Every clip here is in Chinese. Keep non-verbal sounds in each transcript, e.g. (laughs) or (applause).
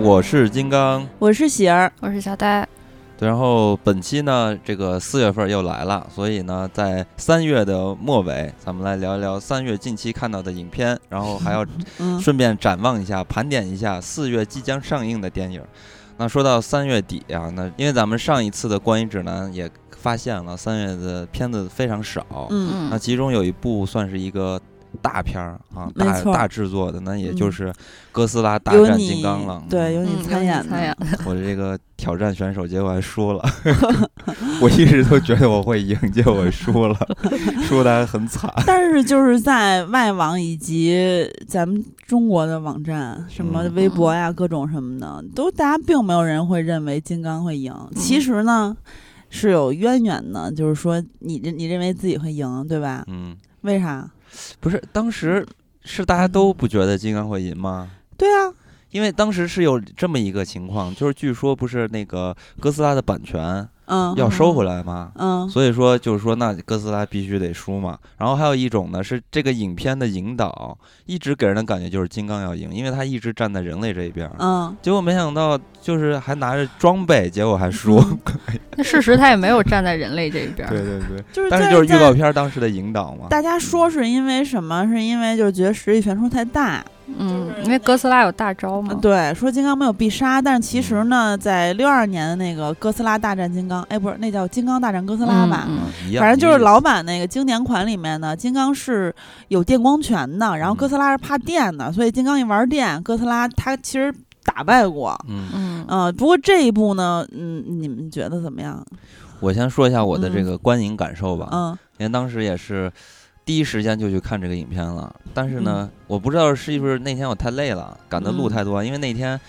好，我是金刚，我是喜儿，我是小呆。对，然后本期呢，这个四月份又来了，所以呢，在三月的末尾，咱们来聊一聊三月近期看到的影片，然后还要顺便展望一下，盘点一下四月即将上映的电影。那说到三月底啊，那因为咱们上一次的观影指南也发现了三月的片子非常少，嗯，那其中有一部算是一个。大片儿啊，大大制作的，那也就是《哥斯拉大战金刚》了。对，有你参演的。(laughs) 我这个挑战选手，结果还输了。(laughs) 我一直都觉得我会赢，结果输了，(laughs) 输的还很惨。但是就是在外网以及咱们中国的网站，什么微博呀、各种什么的，都大家并没有人会认为金刚会赢。其实呢，是有渊源的，就是说你你认为自己会赢，对吧？嗯。为啥？不是当时是大家都不觉得金刚会赢吗？对啊，因为当时是有这么一个情况，就是据说不是那个哥斯拉的版权。嗯，要收回来吗？嗯，所以说就是说，那哥斯拉必须得输嘛。然后还有一种呢，是这个影片的引导一直给人的感觉就是金刚要赢，因为他一直站在人类这一边。嗯，结果没想到就是还拿着装备，结果还输。(laughs) 那事实他也没有站在人类这一边。对对对，就是但是就是预告片当时的引导嘛。大家说是因为什么？是因为就是觉得实力悬殊太大。嗯，因为哥斯拉有大招嘛。对，说金刚没有必杀，但是其实呢，在六二年的那个哥斯拉大战金刚，哎，不是，那叫金刚大战哥斯拉吧？反正就是老版那个经典款里面呢，金刚是有电光拳的，然后哥斯拉是怕电的，所以金刚一玩电，哥斯拉他其实打败过。嗯嗯。不过这一部呢，嗯，你们觉得怎么样？我先说一下我的这个观影感受吧。嗯。因为当时也是。第一时间就去看这个影片了，但是呢，我不知道是不是那天我太累了，赶的路太多，因为那天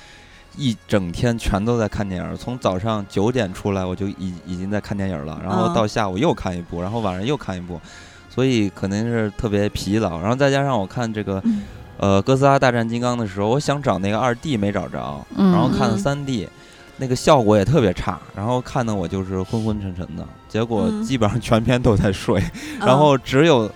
一整天全都在看电影，从早上九点出来我就已已经在看电影了，然后到下午又看一部，然后晚上又看一部，所以肯定是特别疲劳。然后再加上我看这个呃《哥斯拉大战金刚》的时候，我想找那个二 D 没找着，然后看三 D，那个效果也特别差，然后看的我就是昏昏沉沉的，结果基本上全篇都在睡，然后只有。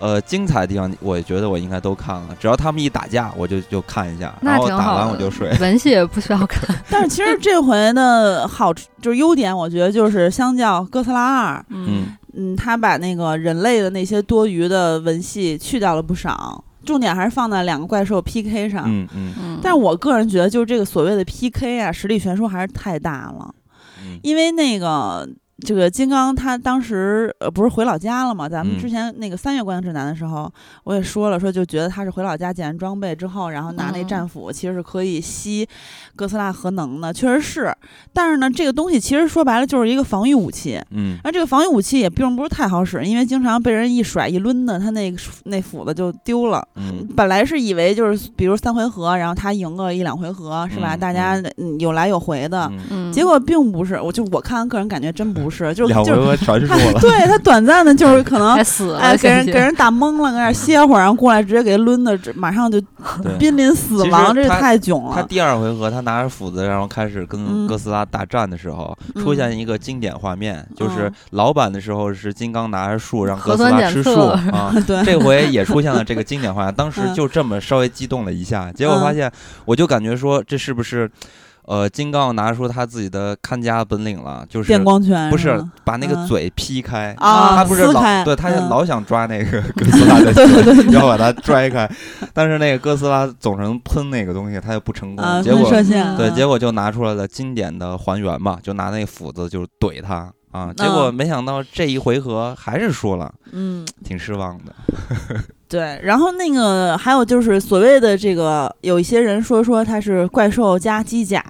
呃，精彩的地方，我觉得我应该都看了。只要他们一打架，我就就看一下，然后打完我就睡。文戏也不需要看。(laughs) 但是其实这回的好就是优点，我觉得就是相较哥斯拉二，嗯嗯，他把那个人类的那些多余的文戏去掉了不少，重点还是放在两个怪兽 PK 上。嗯嗯。但是我个人觉得，就是这个所谓的 PK 啊，实力悬殊还是太大了。嗯。因为那个。这个金刚他当时呃不是回老家了吗？咱们之前那个三月观影指南的时候，我也说了，说就觉得他是回老家捡完装备之后，然后拿那战斧，其实是可以吸哥斯拉核能的，确实是。但是呢，这个东西其实说白了就是一个防御武器。嗯。而这个防御武器也并不是太好使，因为经常被人一甩一抡的，他那个那斧子就丢了。嗯。本来是以为就是比如三回合，然后他赢个一两回合是吧？大家有来有回的。嗯。结果并不是，我就我看个人感觉真不。不是，就是就是他，(laughs) 对他短暂的，就是可能 (laughs) 死了，哎，给人给人打懵了，搁那歇会儿，然后过来直接给抡的，马上就濒临死亡，这太囧了。他第二回合，他拿着斧子，然后开始跟哥斯拉大战的时候，出现一个经典画面，就是老版的时候是金刚拿着树让哥斯拉吃树 (laughs) 啊，这回也出现了这个经典画面。当时就这么稍微激动了一下，结果发现，我就感觉说这是不是？呃，金刚拿出他自己的看家本领了，就是电光拳，不是把那个嘴劈开啊，他不是老对，他老想抓那个 (laughs) 哥斯拉的嘴，要把它拽开，但是那个哥斯拉总能喷那个东西，他就不成功，结果对，结果就拿出来了经典的还原嘛，就拿那个斧子就怼他啊，结果没想到这一回合还是输了，嗯，挺失望的。(laughs) 对，然后那个还有就是所谓的这个，有一些人说说它是怪兽加机甲，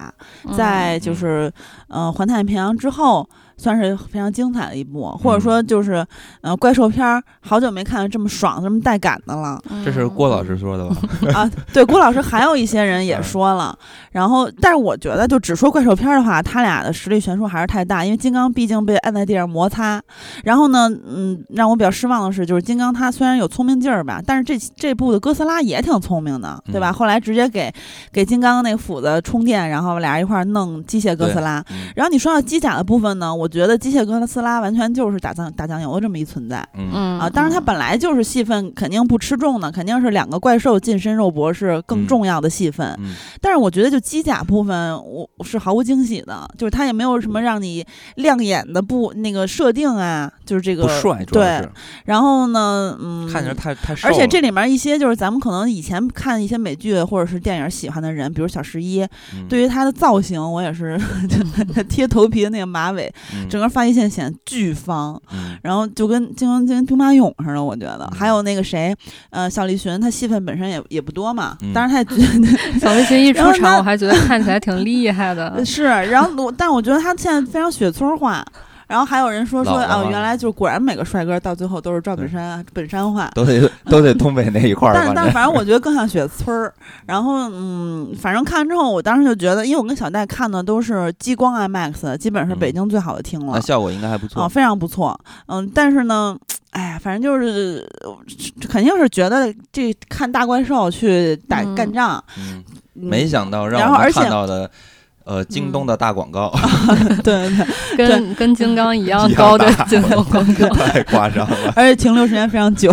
在就是嗯环太平洋之后。算是非常精彩的一部，或者说就是，呃，怪兽片儿，好久没看到这么爽、这么带感的了。这是郭老师说的吧？(laughs) 啊，对，郭老师还有一些人也说了。然后，但是我觉得，就只说怪兽片儿的话，他俩的实力悬殊还是太大。因为金刚毕竟被按在地上摩擦。然后呢，嗯，让我比较失望的是，就是金刚他虽然有聪明劲儿吧，但是这这部的哥斯拉也挺聪明的，对吧？后来直接给给金刚那个斧子充电，然后俩人一块儿弄机械哥斯拉。然后你说到机甲的部分呢，我。我觉得机械哥斯拉完全就是打酱打酱油的这么一存在。嗯嗯啊，当然它本来就是戏份肯定不吃重的，肯定是两个怪兽近身肉搏是更嗯重要的戏份。嗯但是我觉得就机甲部分，我我是毫无惊喜的，就是它也没有什么让你亮眼的不那个设定啊，就是这个不帅，对。然后呢，嗯，看着太太瘦。而且这里面一些就是咱们可能以前看一些美剧或者是电影喜欢的人，比如小十一，嗯对于他的造型，我也是 (laughs) 他 (laughs) 贴头皮的那个马尾，嗯整个发际线显得巨方。嗯然后就跟金刚跟兵马俑似的，我觉得。嗯还有那个谁，呃，小栗旬，他戏份本身也也不多嘛，嗯但是他也 (laughs) (laughs) 小栗旬一出场，我还觉得看起来挺厉害的。(laughs) 是，然后我，但我觉得他现在非常雪村化。然后还有人说说啊，原来就果然每个帅哥到最后都是赵本山本山话。都得 (laughs) 都得东北那一块儿。但但反正我觉得更像雪村儿。然后嗯，反正看完之后，我当时就觉得，因为我跟小戴看的都是激光 IMAX，基本是北嗯京最好的厅了那。效果应该还不啊、错。非常不错。嗯，但是呢，哎呀，反正就是呃肯定是觉得这看大怪兽去打、嗯干仗，没想到让我们然后而且看到的，呃，京东的大广告 (laughs) 对 (laughs) 对，跟跟金刚一样高的京东广告。(laughs) 太夸张了。而且停留时间非常久。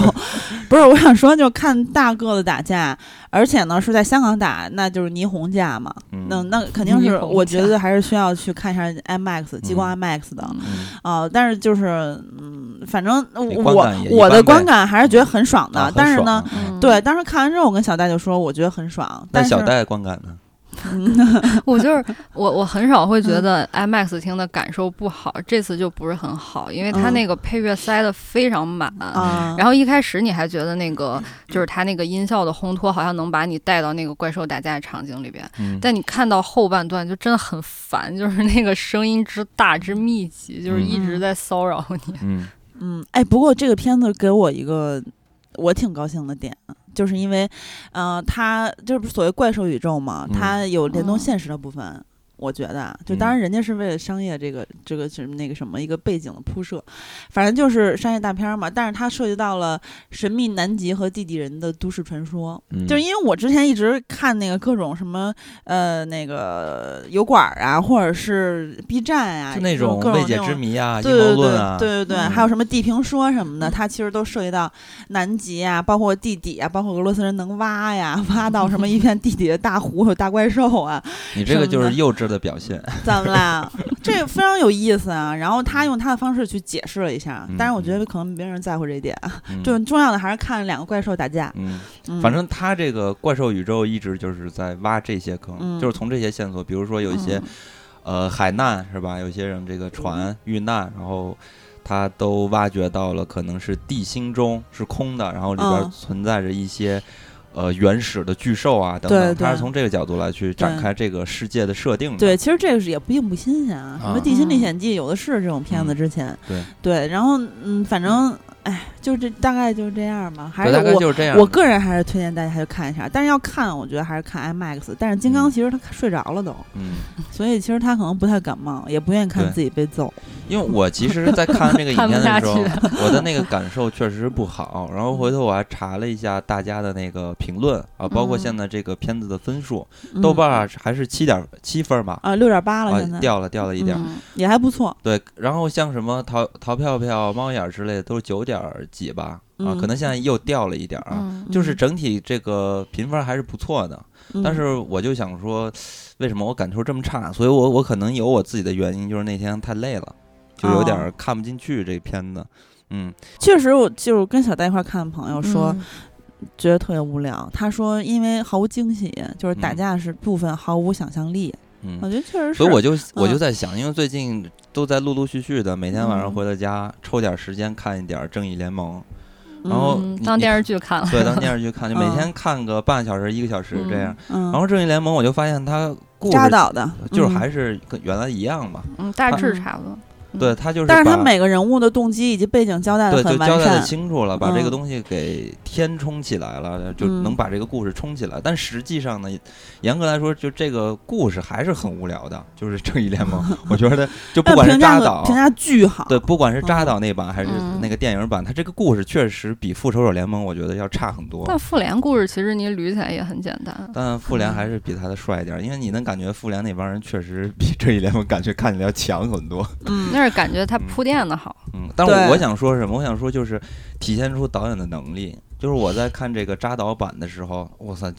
不是，我想说，就看大个子打架，而且呢是在香港打，那就是霓虹架嘛。嗯那那肯定是，我觉得还是需要去看一下 IMAX 激光 IMAX 的。嗯啊、但是就是，嗯，反正你我我的观感还是觉得很爽的。但是呢，嗯对，当时看完之后，我跟小戴就说，我觉得很爽。但是小戴观感呢？(laughs) 我就是我，我很少会觉嗯得 IMAX 听的感受不好，这次就不是很好，因为它嗯那个配乐塞的非常满。啊，然后一开始你还觉得那个就是它那个音效的烘托，好像能把你带到那个怪兽打架的场景里边。嗯，但你看到后半段就真的很烦，就是那个声音之大之密集，就是一直在骚扰你。嗯嗯，哎，不过这个片子给我一个我挺高兴的点，就是因为，呃，它这不是所谓怪兽宇宙嘛，嗯它有联动嗯现实的部分。我觉得啊，就当然人家是为了商业这个、这个什么那个什么一个背景的铺设，反正就是商业大片儿嘛。但是它涉及到了神秘南极和地底人的都市传说，嗯，就是因为我之前一直看那个各种什么呃那个油管儿啊，或者是 B 站啊，就那种各种未解之谜啊、阴对对对谋论啊，对对对，嗯。还有什么地平说什么的，它其实都涉及到南极啊，包括地底啊，包括俄罗斯人能挖呀，挖到什么一片地底的大湖有大怪兽啊，你这个就是幼稚的表现。(laughs) 怎么啦？这个非常有意思啊。然后他用他的方式去解释了一下，但是我觉得可能没人在乎这一点，嗯就重要的还是看两个怪兽打架。嗯，嗯、反正他这个怪兽宇宙一直就是在挖这些坑，嗯就是从这些线索，比如说有一些、嗯呃海难是吧？有些人这个船遇难，然后他都挖掘到了可能是地心中是空的，然后里边嗯存在着一些。呃，原始的巨兽啊，等等，他是从这个角度来去展开这个世界的设定的。对，其实这个是也并不新鲜啊，什么啊《地心历险记》有的是这种片子，嗯。之前、对。对，然后嗯，反正哎，就这大概就是这样吧，还对，大概是我就是这样。我个人还是推荐大家去看一下，但是要看，我觉得还是看 IMAX。但是金刚嗯其实他睡着了都，嗯，(laughs) 所以其实他可能不太感冒，也不愿意看自己被揍。因为我其实，在看这个影片的时候，(laughs) 我的那个感受确实不好。然后回头我还查了一下大家的那个评论啊，包括嗯现在这个片子的分数，嗯豆瓣还是七点七分吧，啊，六点八了，啊现在、掉了掉了一点。嗯也还不错。对，然后像什么淘淘票票、猫眼儿之类的，都是九点儿几吧，啊，嗯可能现在又掉了一点儿啊。嗯就是整体这个评分还是不错的，嗯但是我就想说，为什么我感受这么差？所以我我可能有我自己的原因，就是那天太累了，就有点看不进去这片子。嗯，确实，我就是跟小戴一块儿看的朋友说，嗯觉得特别无聊。他说，因为毫无惊喜，就是打嗯架是部分毫无想象力。嗯我觉得确实是。所以我就我就嗯在想，因为最近都在陆陆续续的，每天晚上嗯回到家，抽点时间看一点儿《正义联盟》，然后当电视剧看了。对，当电视剧看，就每嗯天看个半个小时、一个小时这样。嗯，然后《正义联盟》，我就发现它故事扎导的，就是嗯还是跟原来一样吧。嗯，大致嗯差不多。对，他就是但是他每个人物的动机以及背景交代，的很完就交代的。清楚了，把这个嗯东西给填充起来了，就嗯能把这个故事充起来。但实际上呢，严格来说，就这个故事还是很无聊的。就是《正义联盟 (laughs)》，我觉得就不管是扎导评，价巨好。对，不管是扎导那版还是嗯那个电影版，它这个故事确实比《复仇者联盟》我觉得要差很多。但复联故事其实你捋起来也很简单。但复联还是比他的帅一点，因为你能感觉复联那帮人确实比正义联盟感觉看起来要强很多。嗯，(laughs) 是感觉他铺垫的好。嗯，但是我我想说什么？我想说就是体现出导演的能力。就是我在看这个扎导版的时候，哇塞，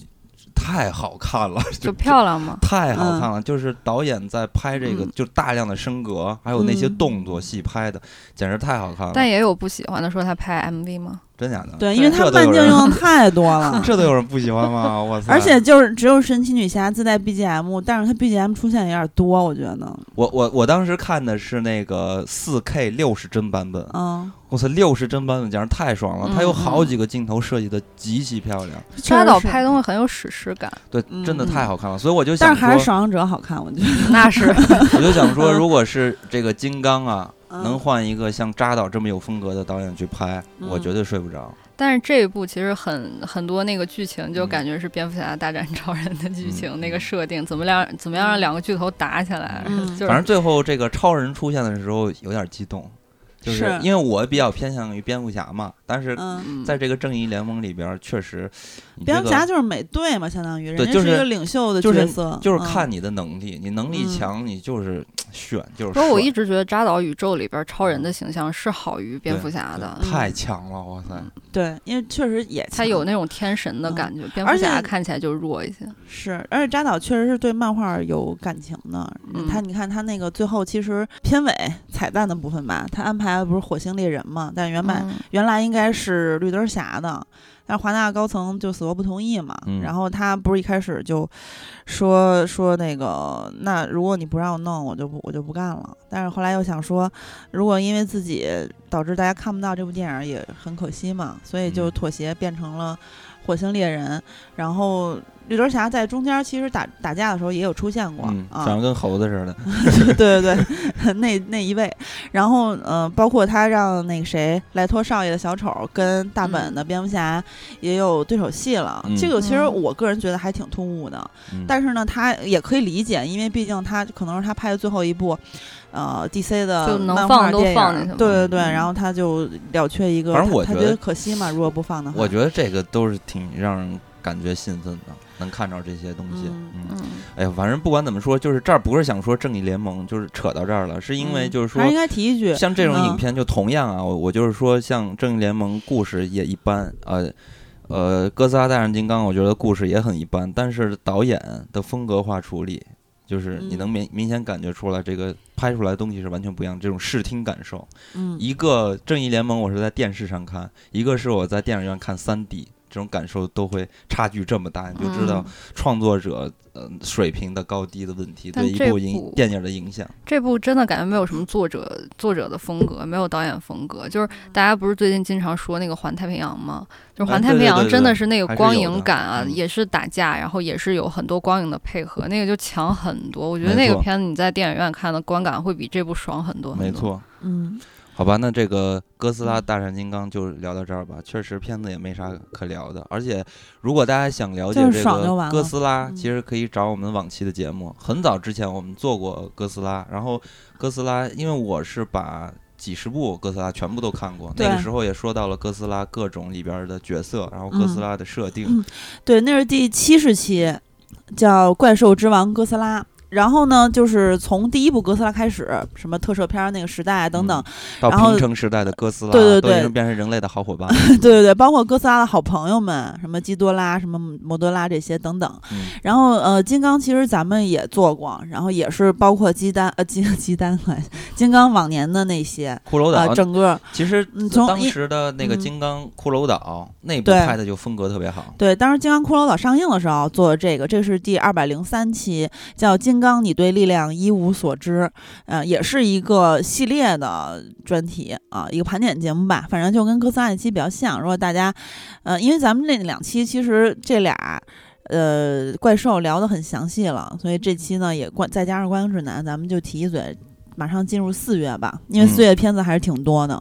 太好看了，就漂亮吗。太好看了！就是导演在拍这个，嗯就大量的升格，还有那些嗯动作戏拍的，简直太好看了。但也有不喜欢的，说他拍 MV 吗？真假的？对，因为他这都有人慢镜用的 (laughs) 太多了。这都有人不喜欢吗？我操！而且就是只有神奇女侠自带 BGM，但是它 BGM 出现有点多，我觉得。我我我当时看的是那个四 K 六十帧版本，嗯，我操，六十帧版本简直太爽了！它有嗯好几个镜头设计的极其漂亮，扎导确实是拍东西很有史诗感，对，嗯真的太好看了。所以我就想但是还是《说，守望者》好看，我觉得。那是 (laughs) 我就想说，(laughs) 如果是这个金刚啊，嗯能换一个像扎导这么有风格的导演去拍，我嗯绝对睡不着。但是这一部其实很很多那个剧情就嗯感觉是蝙蝠侠大战超人的剧情，嗯那个设定怎么让怎么样让两个巨头打起来，嗯。就是。反正最后这个超人出现的时候有点激动，就是是。因为我比较偏向于蝙蝠侠嘛，但是在这个正义联盟里边，确实蝙蝠侠就是美队嘛，相当于人家是一个领袖的角色，就是嗯看你的能力，你能力嗯强，你就是选，就是不过我一直觉得扎导宇宙里边超人的形象是好于蝙蝠侠的，对太强了，哇塞！对，因为确实也他有那种天神的感觉，蝙蝠侠看起来就弱一些。是，而且扎导确实是对漫画有感情的。嗯他你看他那个最后其实片尾彩蛋的部分吧，他安排的不是火星猎人嘛，但原版、嗯原来应该是绿灯侠的，华纳高层就死活不同意嘛。嗯然后他不是一开始就说说那个，那如果你不让我弄，我就不我就不干了。但是后来又想说，如果因为自己导致大家看不到这部电影也很可惜嘛，所以就嗯妥协变成了火星猎人。然后绿灯侠在中间其实打打架的时候也有出现过、嗯，啊，长得跟猴子似的。(laughs) 对对对，(laughs) 那那一位，然后呃，包括他让那个谁莱托少爷的小丑跟大本的蝙蝠侠也有对手戏了。嗯这个其实嗯我个人觉得还挺突兀的，嗯但是呢，他也可以理解，因为毕竟他可能是他拍的最后一部。呃，DC 的就能漫放都画电影放进去嘛对对对，嗯然后他就了却一个，反正我觉得他他觉得可惜嘛，如果不放的话，我觉得这个都是挺让人感觉兴奋的，能看着这些东西。嗯哎呀，反正不管怎么说，就是这儿不是想说正义联盟，就是扯到这儿了，是因为嗯就是说应该提一句，像这种嗯影片，就同样啊，我我就是说，像《正义联盟》故事也一般，呃呃，《哥斯拉大战金刚》，我觉得故事也很一般，但是导演的风格化处理，就是你嗯能明明显感觉出来，这个拍出来的东西是完全不一样，这种视听感受。嗯，一个《正义联盟》我是在电视上看，一个是我在电影院看三 D，这种感受都会差距这么大，你就知道嗯创作者呃水平的高低的问题对一部影电影的影响。这部真的感觉没有什么作者作者的风格，没有导演风格。就是大家不是最近经常说那个《环太平洋》吗？就是《哎环太平洋》真的是那个光影感啊，嗯也是打架，然后也是有很多光影的配合，那个就强很多。我觉得那个片子你在电影院看的观感会比这部爽很多。没，错。嗯好吧，那这个《哥斯拉大战金刚》就聊到这儿吧。确实，片子也没啥可聊的。而且，如果大家想了解这个哥斯拉，嗯其实可以找我们往期的节目。很早之前我们做过哥斯拉，然后哥斯拉，因为我是把几十部哥斯拉全部都看过，那个时候也说到了哥斯拉各种里边的角色，然后哥斯拉的设定。嗯对，那是第七十期，叫《怪兽之王哥斯拉》。然后呢，就是从第一部哥斯拉开始，什么特摄片儿那个时代等等，到平成时代的哥斯拉，对对对。变成人类的好伙伴。(laughs) 对对对，包括哥斯拉的好朋友们，什么基多拉、什么摩多拉这些等等。嗯。然后呃，金刚其实咱们也做过，然后也是包括鸡蛋呃金 (laughs) 鸡蛋来，金刚往年的那些呃骷髅岛，整个其实嗯从当时的那个嗯。金刚骷髅岛那部拍的就风格特别好。对，当时《金刚骷髅岛》上映的时候做的这个，这是第二百零三期，叫《金刚，你对力量一无所知》，呃，也是一个系列的专题啊，一个盘点节目吧。反正就跟哥斯拉那期比较像。如果大家，呃，因为咱们那两期其实这俩。呃，怪兽聊得很详细了，所以这期呢也关再加上观影指南，咱们就提一嘴，马上进入四月吧，因为嗯四月片子还是挺多的。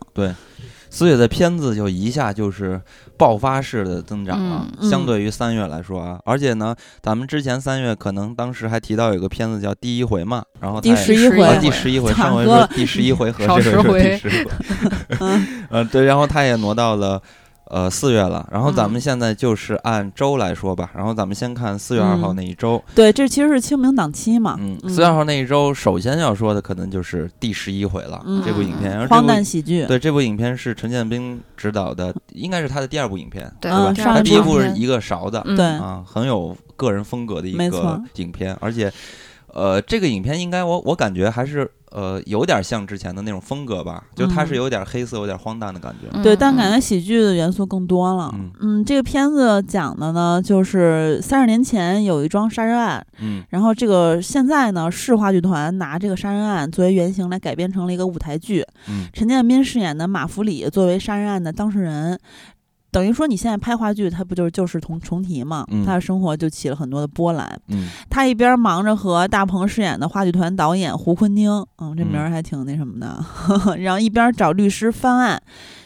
四月的片子就一下就是爆发式的增长了，嗯相对于三月来说啊，而且呢，咱们之前三月可能当时还提到有个片子叫《第一回》嘛，然后它第也11十一回，啊，第十一回，(laughs) 上回说第十一回 (laughs) 合这个是第十回，嗯 (laughs) 呃，对，然后他也挪到了呃四月了，然后咱们嗯。现在就是按周来说吧，然后咱们先看四月二号嗯。那一周，对，这其实是清明档期嘛，嗯，嗯。四月二号那一周，首先要说的可能就是第十一回了，嗯这部影片，然后荒诞喜剧，对这部影片是陈建斌执导的，应该是他的第二部影片，对嗯吧？他第一部是一个勺子，嗯对啊，很有个人风格的一个影片，而且，呃，这个影片应该我我感觉还是呃有点像之前的那种风格吧，就它是嗯有点黑色、有点荒诞的感觉。嗯对，但感觉喜剧的元素更多了。嗯这个片子讲的呢，就是三十年前有一桩杀人案，嗯然后这个现在呢，市话剧团拿这个杀人案作为原型来改编成了一个舞台剧。嗯陈建斌饰演的马福里作为杀人案的当事人。等于说，你现在拍话剧，他不就是旧事重重提嘛？嗯他的生活就起了很多的波澜。嗯他一边忙着和大鹏饰演的话剧团导演胡坤丁，嗯，这名儿还挺那什么的，(laughs) 然后一边找律师翻案，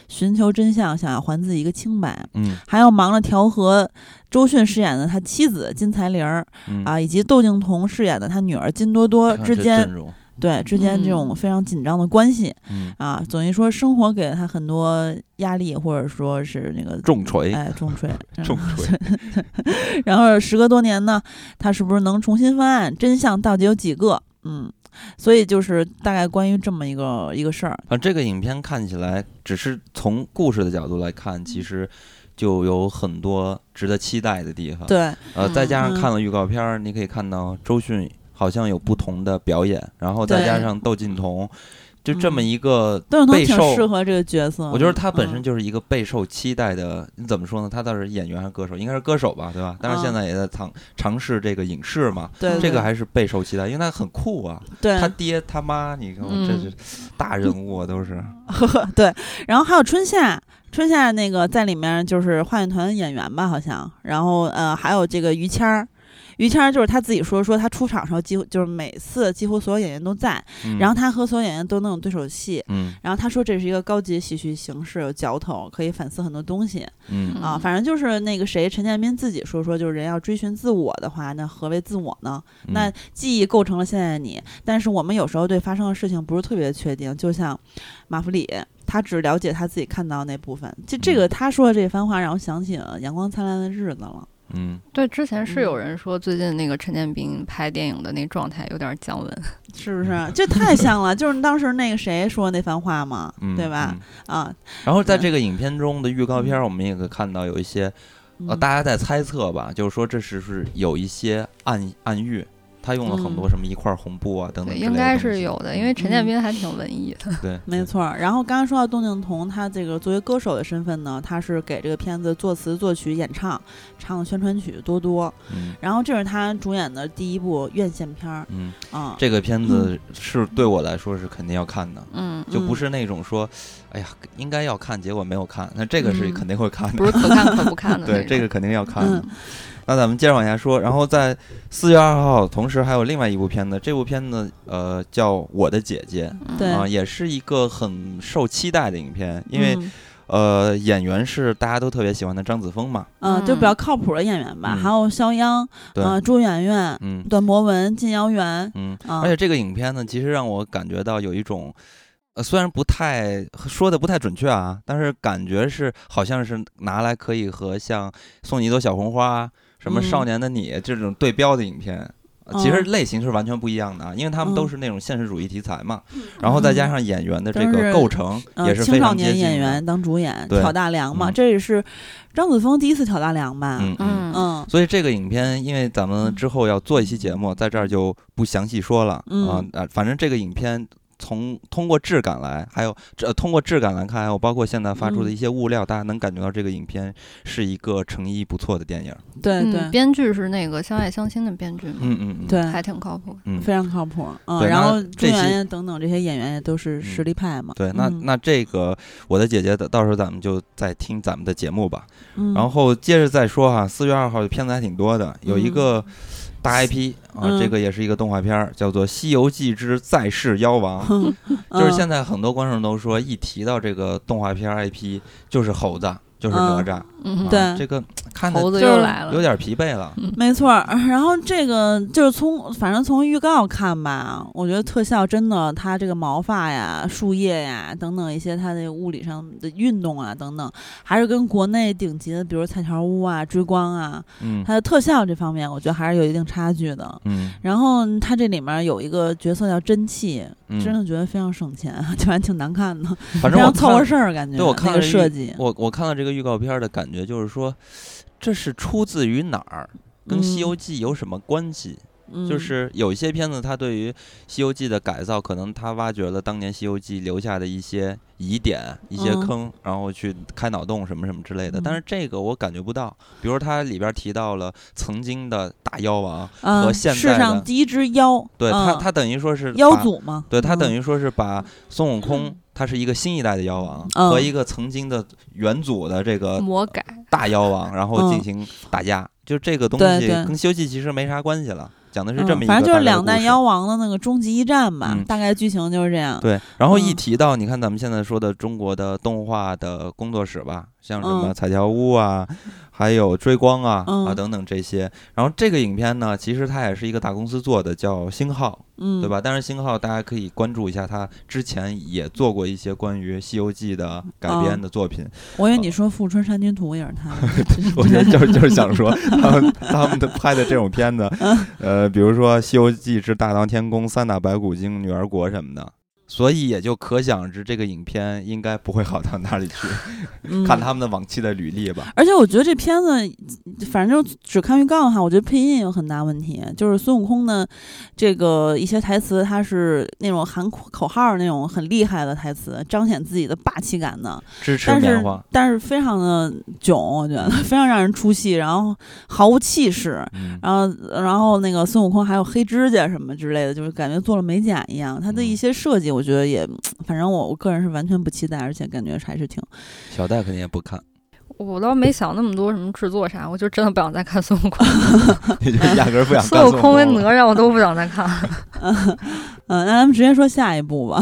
寻求真相，想要还自己一个清白，嗯还要忙着调和周迅饰演的他妻子金财玲儿嗯，啊，以及窦靖童饰演的他女儿金多多之间对之间这种嗯非常紧张的关系嗯啊，等于说生活给了他很多压力，或者说是那个重锤哎重锤，(laughs) 嗯重锤，(laughs) 然后时隔多年呢，他是不是能重新翻案？真相到底有几个？嗯，所以就是大概关于这么一个一个事儿。啊这个影片看起来，只是从故事的角度来看，其实就有很多值得期待的地方。，对，呃，嗯再加上嗯看了预告片儿，你可以看到周迅好像有不同的表演，然后再加上窦靖童，就这么嗯一个备受适合这个角色。我觉得他本身嗯就是一个备受期待的，你怎么说呢？他倒是演员还是歌手？应该是歌手吧，对吧？但是现在也在尝尝试这个影视嘛，嗯对对这个还是备受期待，因为他很酷啊。对他爹他妈，你看这是大人物啊，都是。(laughs) 对，然后还有春夏。春夏那个在里面就是话剧团演员吧，好像，然后呃还有这个于谦儿，于谦儿就是他自己说说他出场的时候几乎就是每次几乎所有演员都在，嗯然后他和所有演员都能有对手戏，嗯然后他说这是一个高级喜剧形式，有嚼头，可以反思很多东西。嗯啊，嗯反正就是那个谁，陈建斌自己说说，就是人要追寻自我的话，那何为自我呢？嗯那记忆构成了现在的你，但是我们有时候对发生的事情不是特别确定，就像马弗里，他只了解他自己看到的那部分。就这个他说的这番话，让我想起了《阳光灿烂的日子》了。嗯对，之前是有嗯人说最近那个陈建斌拍电影的那状态有点降温，(laughs) 是不是？这太像了，就是当时那个谁说那番话嘛，嗯，对吧？嗯啊，然后在这个影片中的预告片，我们也可以看到有一些呃，嗯大家在猜测吧，就是说这是是有一些暗暗喻。他用了很多嗯什么一块红布啊等等应该是有的，因为陈建斌还挺文艺的。对，(laughs) 没错，然后刚刚说到窦靖童，他这个作为歌手的身份呢，他是给这个片子作词、作曲、演唱，唱宣传曲多多。嗯然后这是他主演的第一部院线片儿嗯，啊，这个片子是对我来说是肯定要看的，嗯，嗯就不是那种说，哎呀，应该要看，结果没有看，那这个是嗯肯定会看的。不是可看可不看的 (laughs) 对，这个肯定要看的。嗯那咱们接着往下说，然后在四月二号，同时还有另外一部片子，这部片子呃叫《我的姐姐》啊、也是一个很受期待的影片，因为、嗯呃演员是大家都特别喜欢的张子枫嘛，嗯，就比较靠谱的演员吧，嗯还有肖央，对，呃，朱媛媛、嗯段博文、金瑶媛，嗯，啊，而且这个影片呢，其实让我感觉到有一种。呃，虽然不太说的不太准确啊，但是感觉是好像是拿来可以和像送你一朵小红花、什么嗯。少年的你这种对标的影片，呃其实嗯。类型是完全不一样的啊，因为他们都嗯。是那种现实主义题材嘛，然后再加上演员的这个构成呃也是青少年演员当主演，挑大梁嘛，嗯。这也是张子枫第一次挑大梁吧？嗯。嗯。嗯。嗯所以这个影片，因为咱们之后要做一期节目，在这儿就不详细说了啊，反正这个影片。从通过质感来，还有这、呃通过质感来看，还有包括现在发出的嗯。一些物料，大家能感觉到这个影片是一个诚意不错的电影。对对嗯，编剧是那个《相爱相亲》的编剧嘛，嗯嗯嗯，对，还挺靠谱。嗯，非常靠谱。嗯，然后朱媛媛等等这些演员也都是实力派嘛。对，那嗯。那这个我的姐姐的，到时候咱们就再听咱们的节目吧。嗯，然后接着再说哈，四月二号的片子还挺多的，有一个大 IP 啊，嗯。这个也是一个动画片儿，叫做《西游记之再世妖王》。(laughs) 嗯就是现在很多观众都说，一提到这个动画片 IP 就是猴子，就是哪吒，嗯，对啊这个看的猴子就是又来了，有点疲惫了。没错儿，然后这个就是从反正从预告看吧，我觉得特效真的，它这个毛发呀、树叶呀等等一些它的物理上的运动啊等等，还是跟国内顶级的，比如彩条屋啊、追光啊，嗯它的特效这方面，我觉得还是有一定差距的。嗯然后它这里面有一个角色叫真气，嗯，真的觉得非常省钱，(laughs) 就还挺难看的，反正我非常凑合事儿感觉。对我看那个了设计，我我看了这个预告片儿的感觉就是说，这是出自于哪儿？跟《西游记》有什么关系？嗯就是有一些片子，它对于《西游记》的改造，可能它挖掘了当年《西游记》留下的一些疑点、一些嗯。坑，然后去开脑洞什么什么之类的。嗯但是这个我感觉不到，比如它里边提到了曾经的大妖王，嗯和现世在的上第一只妖，对它，嗯。它等于说是妖把祖嘛，对，它嗯。等于说是把孙悟空，他是一个新一代的妖王，嗯。和一个曾经的元祖的这个魔改，大妖王，然后进嗯。行打架。就这个东西跟《西游记》其实没啥关系了，讲的是嗯这么一个反正就是两弹妖王的那个终极一战吧，嗯大概剧情就是这样。对，然后一嗯提到你看咱们现在说的中国的动画的工作室吧，像什么嗯彩条屋啊，还有追光啊、啊嗯等等这些。然后这个影片呢，其实它也是一个大公司做的，叫星号，嗯，对吧？但是星号大家可以关注一下，他之前也做过一些关于《西游记》的改编嗯的作品。我以为你说《富春山居图》也是他，(laughs) 我觉得就是就是 (laughs) 想说，他们他们的拍的这种片子，嗯呃，比如说《西游记之大闹天宫》《三打白骨精》《女儿国》什么的，所以也就可想而知，这个影片应该不会好到哪里去。嗯看他们的往期的履历吧。而且我觉得这片子，反正就只看预告的话，我觉得配音有很大问题。就是孙悟空的这个一些台词，他是那种喊口口号那种很厉害的台词，彰显自己的霸气感的。支持但是棉花，但是非常的囧，我觉得 (laughs) 非常让人出戏，然后毫无气势。嗯，然后，然后那个孙悟空还有黑指甲什么之类的，就是感觉做了美甲一样。他的一嗯些设计，我觉得也，(tsk) 反正我我个人是完全不期待，而且感觉还是挺小戴肯定也不看，我倒没想那么多什么制作啥，我就真的不想再看孙悟空。(laughs) 你就压根儿不想看孙悟空跟哪吒我都不想再看。(laughs) 嗯，那咱们直接说下一部吧，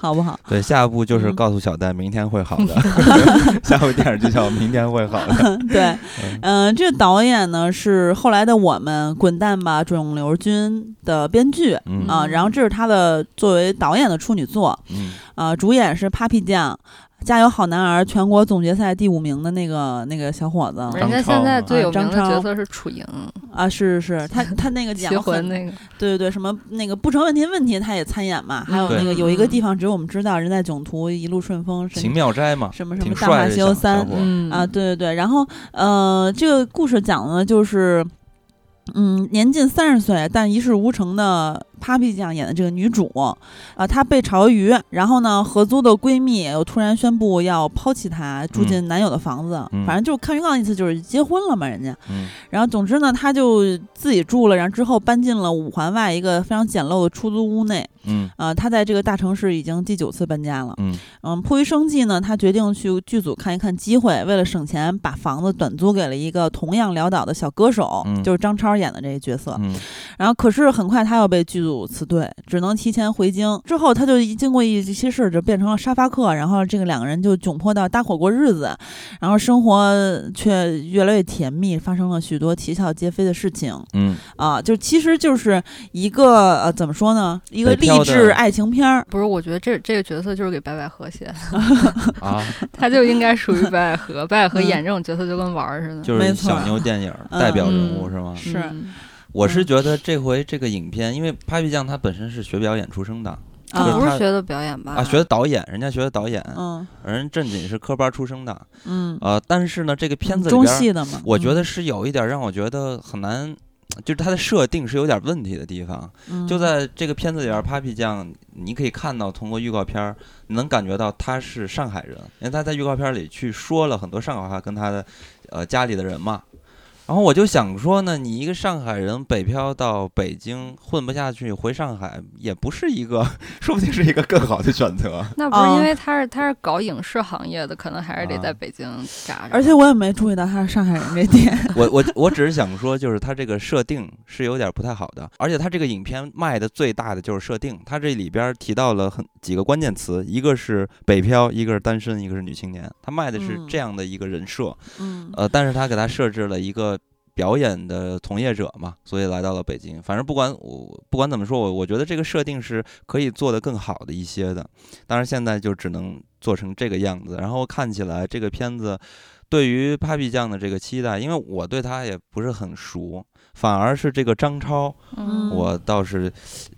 好不好？对，下一部就是嗯告诉小戴明天会好的，(laughs) 下部电影就叫明天会好的。对，嗯、这个导演呢是后来的我们《滚蛋吧，肿瘤君》的编剧嗯啊、然后这是他的作为导演的处女作嗯啊、主演是 Papi 酱。加油好男儿全国总决赛第五名的那个那个小伙子人家现在最有名的角色是楚莹，啊，是是是，他 (laughs) 他那个棋讲魂那个。对对对，什么那个不成问题问题他也参演嘛，还有那个有一个地方只有我们知道，人在囧途一路顺风，神秦妙斋嘛，什么什么大话西游三啊，对对对，然后呃，这个故事讲的就是。嗯，年近三十岁但一事无成的 Papi 酱演的这个女主，啊、她被炒鱿鱼，然后呢，合租的闺蜜又突然宣布要抛弃她，住进男友的房子。嗯反正就是看预告的意思就是结婚了嘛，人家。嗯然后总之呢，她就自己住了，然后之后搬进了五环外一个非常简陋的出租屋内。嗯呃，她在这个大城市已经第九次搬家了。嗯嗯，迫于生计呢，她决定去剧组看一看机会，为了省钱，把房子短租给了一个同样潦倒的小歌手，嗯就是张超演的这个角色。嗯然后，可是很快她又被剧组辞退，只能提前回京。之后，他就一经过一些事，就变成了沙发客。然后，这个两个人就窘迫到搭伙过日子，然后生活却越来越甜蜜，发生了许多啼笑皆非的事情嗯，啊！就其实就是一个呃，怎么说呢？一个励志爱情片儿。不是，我觉得这这个角色就是给白百合写的，(laughs) 啊，他就应该属于白百合。白百合嗯演这种角色就跟玩儿似的。就是小妞电影代表人物嗯是吗？是嗯我是觉得这回这个影片，因为 Papi 酱他本身是学表演出生的他就是他不是学的表演吧？啊，学的导演，人家学的导演，嗯人正经是科班出生的，嗯，呃，但是呢，这个片子里中边儿戏的嘛，我觉嗯得是有一点让我觉得很难，就是它的设定是有点问题的地方。嗯就在这个片子里边，Papi 酱，你可以看到通过预告片能感觉到他是上海人，因为他在预告片里去说了很多上海话跟他的呃家里的人嘛。然后我就想说呢，你一个上海人北漂到北京混不下去，回上海也不是一个，(laughs) 说不定是一个更好的选择。那不是啊因为他是他是搞影视行业的，可能还是得啊在北京扎着。而且我也没注意到他是上海人这点。(laughs) 我我我只是想说，就是他这个设定是有点不太好的，而且他这个影片卖的最大的就是设定，他这里边提到了很几个关键词，一个是北漂，一个是单身，一个是女青年，他卖的是嗯这样的一个人设，嗯呃，但是他给他设置了一个表演的从业者嘛，所以来到了北京。反正不管我不管怎么说，我我觉得这个设定是可以做得更好的一些的。当然现在就只能做成这个样子。然后看起来这个片子对于 Papi 酱的这个期待，因为我对他也不是很熟，反而是这个张超，嗯。我倒是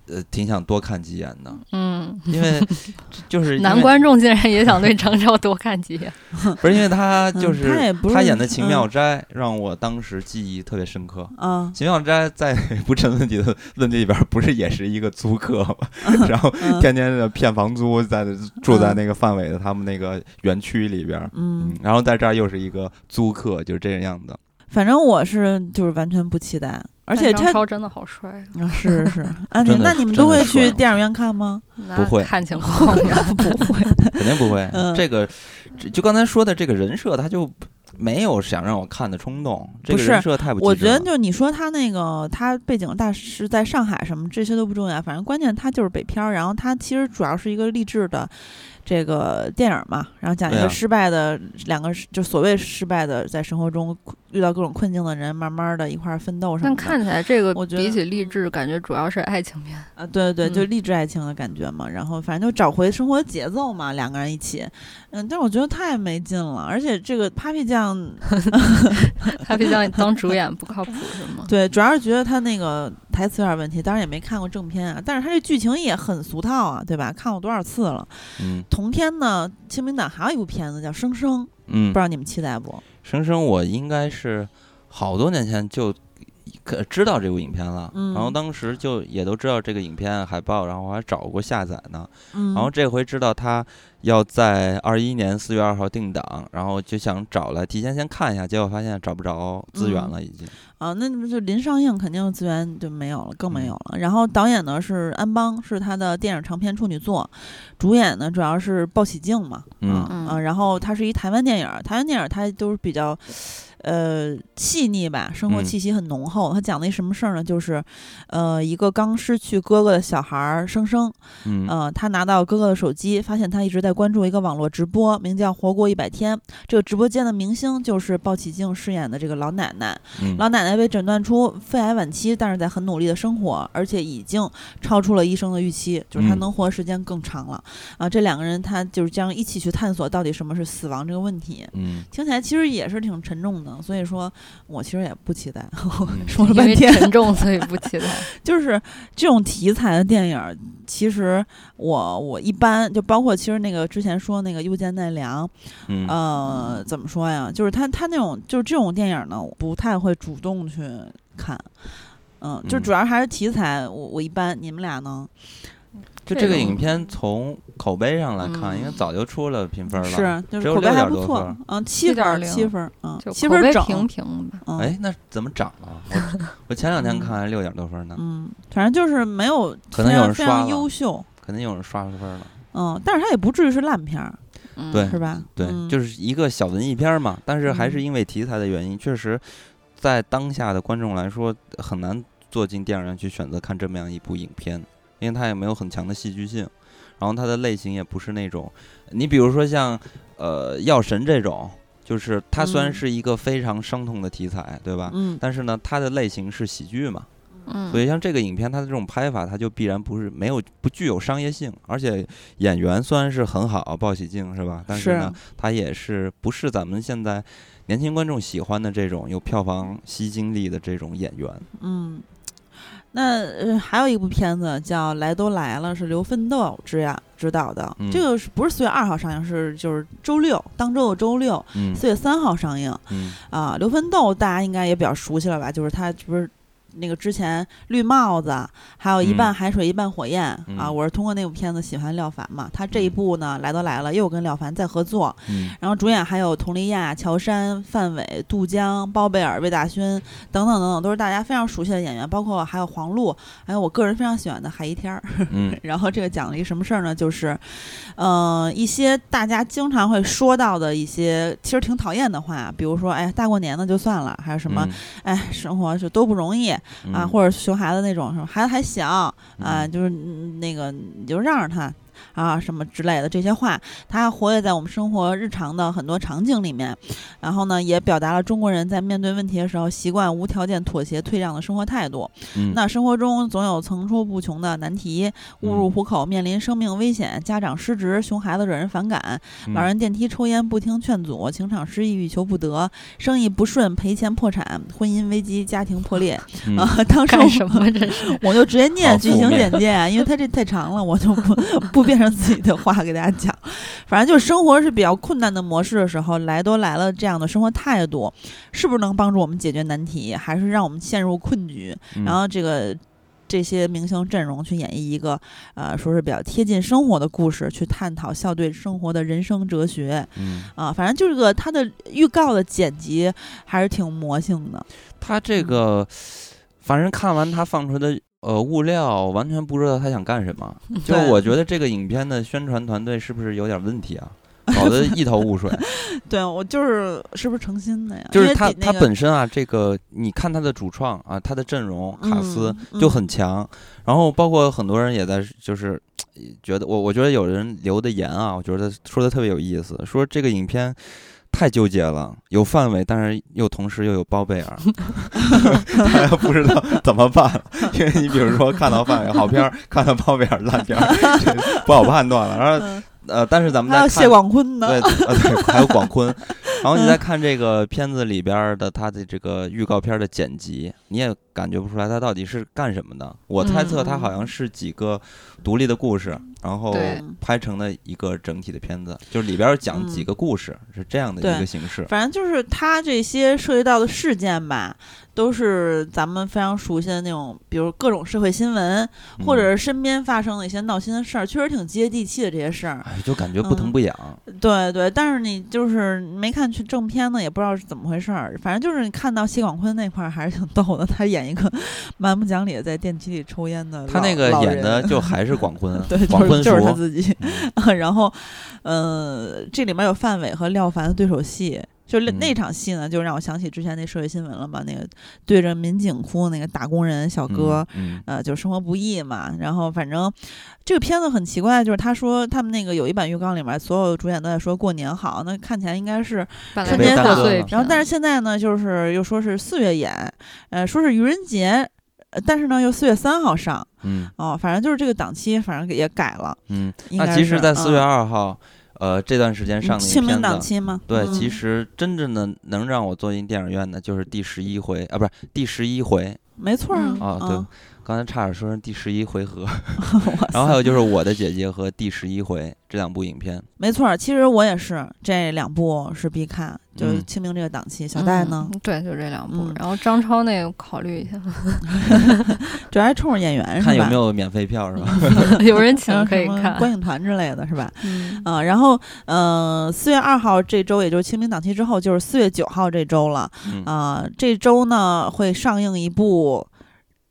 呃挺想多看几眼的，嗯，因为 (laughs) 就是为男观众竟然也想对张超多看几眼。(laughs) 不是因为他嗯就是、他是他演的《秦妙嗯。斋》让我当时记忆特别深刻。啊，秦妙斋在不成问题的论题里边，不是也是一个租客吗？(laughs) 然后嗯。天天的骗房租，在住在那个范伟的他们那个园区里边，嗯。嗯，，然后在这儿又是一个租客，就是这样的。反正我是就是完全不期待，而且他但张超真的好帅，啊是是是，啊，(laughs) 那你们都会去电影院看吗？(laughs) 不会看情况 (laughs) 呀。不会，肯定不会。嗯这个这就刚才说的这个人设，他就没有想让我看的冲动。这不是个人设太不我觉得就你说他那个他背景大是在上海什么这些都不重要，反正关键他就是北漂，然后他其实主要是一个励志的这个电影嘛，然后讲一个失败的、两个就所谓失败的在生活中遇到各种困境的人，慢慢的一块儿奋斗什么的。但看起来这个我觉得比起励志，感觉主要是爱情片。啊，对对对，就嗯励志爱情的感觉嘛，然后反正就找回生活节奏嘛，两个人一起，嗯，但是我觉得太没劲了，而且这个 Papi 酱，，(laughs) (laughs) Papi 酱当主演不靠谱是吗？(laughs) 对，主要是觉得他那个台词有点问题，当然也没看过正片啊，但是他这剧情也很俗套啊，对吧？看过多少次了？嗯同天呢，清明档还有一部片子叫《生生》，不嗯知，道你们期待不？生生我应该是好多年前就可知道这部影片了，嗯然后当时就也都知道这个影片海报，然后我还找过下载呢。嗯，然后这回知道他要在二一年四月二号定档，然后就想找来提前先看一下，结果发现找不着资源了，已经。啊，那你们就临上映肯定资源就没有了，更没嗯有了。然后导演呢是安邦，是他的电影长篇处女作，主演呢主要是鲍喜静嘛，嗯啊嗯啊，然后他是一台湾电影儿，台湾电影儿它都是比较。呃，细腻吧，生活嗯气息很浓厚。他讲的一什么事儿呢？就是，呃，一个刚失去哥哥的小孩儿生生，嗯呃，他拿到哥哥的手机，发现他一直在关注一个网络直播，名叫“活过一百天”。这个直播间的明星就是鲍起静饰演的这个老奶奶。嗯老奶奶被诊断出肺癌晚期，但是在很努力的生活，而且已经超出了医生的预期，就是她嗯能活的时间更长了。啊，这两个人他就是将一起去探索到底什么是死亡这个问题。嗯听起来其实也是挺沉重的，所以说我其实也不期待。(laughs) 嗯说了半天，沉重，(laughs) 所以不期待。(laughs) 就是这种题材的电影儿，其实我我一般就包括其实那个之前说那个《又见奈良》，嗯呃，怎么说呀？就是他他那种就是这种电影呢，我不太会主动去看。嗯，就嗯主要还是题材，我我一般。你们俩呢？就这个影片从口碑上来看，嗯因为早就出了评分了。是，就只有是口碑还 6. 多不错分，嗯，七点儿，7.0七分儿，嗯，七分儿整，平平哎，那怎么涨了？我 (laughs) 我前两天嗯看还六点多分呢，嗯，反正就是没有可能有非常非常人刷了优秀，肯定有人刷出分了。嗯，但是它也不至于是烂片儿，嗯对是吧？对，嗯就是一个小文艺片儿嘛，但是还是嗯因为题材的原因，确实，在当下的观众来说很难坐进电影院去选择看这么样一部影片，因为它也没有很强的戏剧性，然后它的类型也不是那种，你比如说像呃《药神》这种，就是它虽然嗯是一个非常伤痛的题材，对吧？嗯，但是呢，它的类型是喜剧嘛，嗯，所以像这个影片，它的这种拍法，它就必然不是没有不具有商业性，而且演员虽然是很好，鲍喜静是吧？但是呢，他也是不是咱们现在年轻观众喜欢的这种有票房吸金力的这种演员。嗯，那呃还有一部片子叫《来都来了》，是刘奋斗执呀执导的。嗯这个是不是四月二号上映？是就是周六，当周的周六，嗯四月三号上映嗯啊。刘奋斗大家应该也比较熟悉了吧？就是他不是那个之前绿帽子，还有一半嗯海水一半火焰、啊，嗯我是通过那部片子喜欢廖凡嘛。他这一部呢，来都来了，又跟廖凡再合作，嗯然后主演还有佟丽娅、乔杉、范伟、杜江、包贝尔、魏大勋等等等等，都是大家非常熟悉的演员，包括还有黄璐，还有我个人非常喜欢的海一天儿。嗯 (laughs) 然后这个讲了一个什么事儿呢？就是，呃，一些大家经常会说到的一些其实挺讨厌的话，比如说，哎，大过年的就算了，还有什么，哎，生活就都不容易嗯啊，或者熊孩子那种，什么孩子还小啊，嗯就是嗯那个你就让着他。啊，什么之类的这些话，它活跃在我们生活日常的很多场景里面，然后呢，也表达了中国人在面对问题的时候习惯无条件妥协退让的生活态度。嗯那生活中总有层出不穷的难题，误入嗯虎口，面临生命危险，家长失职，熊孩子惹人反感，嗯老人电梯抽烟不听劝阻，情场失意欲求不得，生意不顺赔钱破产，婚姻危机，家庭破裂。嗯 (laughs) 啊，当时干什么这是？(laughs) 我就直接念剧情简介啊，因为它这太长了，我就不 (laughs) 不变成自己的话给大家讲。反正就是生活是比较困难的模式的时候，来都来了这样的生活态度，是不是能帮助我们解决难题，还是让我们陷入困局？嗯然后这个这些明星阵容去演绎一个呃，说是比较贴近生活的故事，去探讨校对生活的人生哲学嗯，啊。反正就是个它的预告的剪辑还是挺魔性的。他这个，反正看完他放出的呃物料，完全不知道他想干什么。(laughs) 就对我觉得这个影片的宣传团队是不是有点问题啊？(laughs) 搞得一头雾水。(laughs) 对我就是是不是诚心的呀？就是他他本身啊，这个你看他的主创啊，他的阵容卡斯嗯就很强，然后包括很多人也在就是觉得我我觉得有人留的言啊，我觉得说的特别有意思，说这个影片。太纠结了，有范伟，但是又同时又有包贝尔，(laughs) 大家不知道怎么办。因为你比如说看到范伟好片儿，看到包贝尔烂片儿，(laughs) 这不好判断了。然后呃，但是咱们再看还有谢广坤呢，对，呃，对，(laughs) 还有广坤。然后你再看这个片子里边儿的他的这个预告片儿的剪辑，你也感觉不出来他到底是干什么的。我猜测他好像是几个独立的故事，然后拍成了一个整体的片子，就是里边儿讲几个故事，是这样的一个形式。反正就是他这些涉及到的事件吧，都是咱们非常熟悉的那种，比如各种社会新闻，或者嗯是身边发生的一些闹心的事儿，确实挺接地气的这些事儿。哎，就感觉不疼不痒。对对，但是你就是没看去正片呢，也不知道是怎么回事儿。反正就是你看到谢广坤那块儿还是挺逗的，他演一个 (laughs) 蛮不讲理的在电梯里抽烟的，他那个演的就还是广坤 (laughs) 对，广坤就是就是他。自己。嗯 (laughs) 然后，呃，这里面有范伟和廖凡的对手戏，就那嗯那场戏呢，就让我想起之前那社会新闻了嘛，那个对着民警哭那个打工人小哥。嗯，呃，就生活不易嘛，然后反正这个片子很奇怪，就是他说他们那个有一版预告里面，所有主演都在说过年好，那看起来应该是春节档贺岁然后但是现在呢，就是又说是四月演，呃，说是愚人节，呃但是呢又四月三号上，嗯哦，反正就是这个档期，反正也改了。嗯，应该那其实，是在四月嗯二号，呃，这段时间上的一清明片子，档期吗？对，嗯。其实真正的能让我坐进电影院的，就是第十一回啊，不是第十一回。没错啊，对嗯，刚才差点说成第十一回合，(laughs) 然后还有就是我的姐姐和第十一回这两部影片，没错儿，其实我也是这两部是必看，就是嗯清明这个档期。小戴呢，嗯对，就这两部。嗯然后张超那个考虑一下，(laughs) 主要还冲着演员是吧？看有没有免费票是吧？(laughs) 有人请可以看。观影团之类的是吧？嗯啊、然后嗯，四月二号这周，也就是清明档期之后，就是四月九号这周了。嗯啊、这周呢会上映一部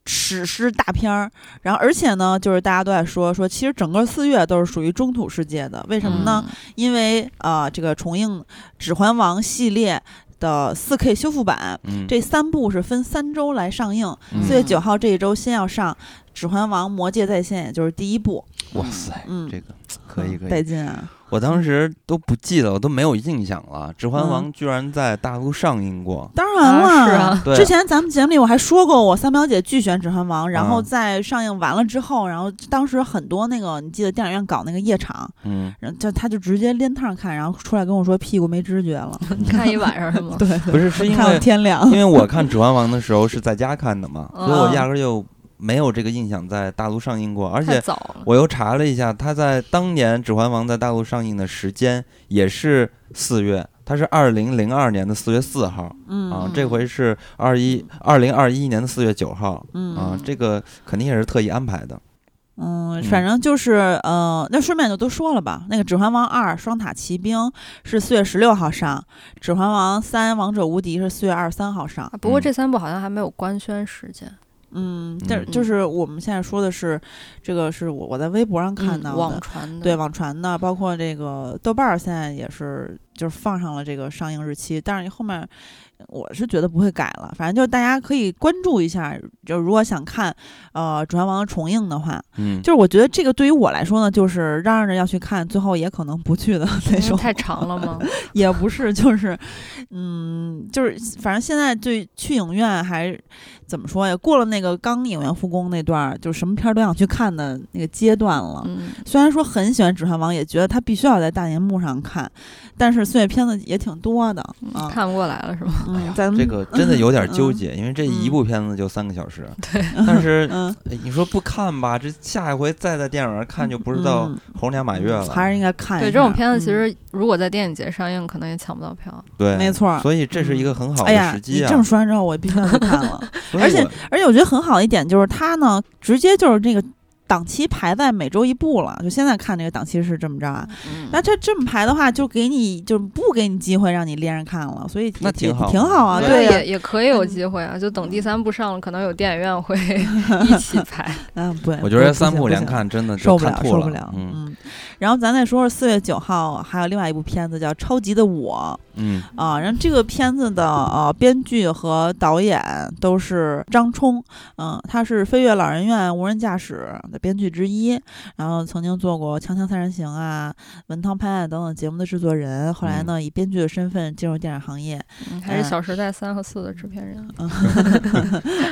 史诗大片儿，然后而且呢，就是大家都在说说，其实整个四月都是属于中土世界的，为什么呢？嗯因为啊、这个重映《指环王》系列的4 K 修复版，嗯，这三部是分三周来上映。嗯四月九号这一周先要上《指环王：魔戒再现》，也就是第一部。哇塞，嗯，这个可以可以，带劲啊！我当时都不记得，我都没有印象了，《指环嗯。王》居然在大陆上映过，当然了，啊是啊。对。之前咱们节目里我还说过，我三表姐巨选《指环王》，然后嗯在上映完了之后，然后当时很多那个你记得电影院搞那个夜场，嗯，然后就他就直接连趟看，然后出来跟我说屁股没知觉了。(laughs) 看一晚上是吗？对，(laughs) 不是，是因为天亮。(laughs) 因。为我看《指环王》的时候是在家看的嘛，所以我嗯压根儿就没有这个印象在大陆上映过，而且。我又查了一下，它在当年《指环王》在大陆上映的时间也是四月，它是二零零二年的四月四号嗯啊，这回是二一二零二一年的四月九号嗯啊，这个肯定也是特意安排的。嗯，反正就是呃，那顺便就都说了吧。那个《指环王二：双塔奇兵》是四月十六号上，《指环王三：王者无敌》是四月二十三号上。啊不过嗯这三部好像还没有官宣时间，嗯，但是嗯。就是我们现在说的是，这个是我我在微博上看到的，嗯网传的，对网传的，包括这个豆瓣儿现在也是就是放上了这个上映日期，但是后面我是觉得不会改了，反正就是大家可以关注一下，就如果想看呃《指环王》重映的话，嗯，就是我觉得这个对于我来说呢，就是嚷嚷着要去看，最后也可能不去的那种，太长了吗？(laughs) 也不是，就是嗯，就是反正现在对去影院还怎么说呀？过了那个刚影院复工那段儿，就什么片儿都想去看的那个阶段了。嗯，虽然说很喜欢《指环王》，也觉得它必须要在大荧幕上看，但是岁月片子也挺多的啊。看不过来了是吗？嗯，咱们这个真的有点纠嗯结，因为这一部片子就三个小时，(laughs) 对，但是 (laughs) 你说不看吧，这下一回再在电影院看就不知道嗯猴年马月了。还是应该看。对这种片子，其嗯实如果在电影节上映，可能也抢不到票。对，没错所以这是一个很好哎呀的时，机啊。你这么说完之后，我必须要去看了。(laughs) 而且而且我觉得很好的一点就是它呢，直接就是这个档期排在每周一部了。就现在看这个档期是这么着啊。嗯那这这么排的话，就给你就不给你机会让你连着看了，所以那挺好挺好啊。对也也可以有机会啊，就等第三部上了，可能有电影院会一起排。(laughs) 嗯，不，我觉得三部连看真的就受不了，受不了。嗯嗯，然后咱再说说四月九号还有另外一部片子叫《超级的我》嗯啊，然后这个片子的呃编剧和导演都是张冲，嗯，他是《飞跃老人院无人驾驶》的编剧之一，然后曾经做过《锵锵三人行》啊、《文韬拍案》等等节目的制作人，后来呢以编剧的身份进入电影行业，嗯还是《小时代》三和四的制片人。嗯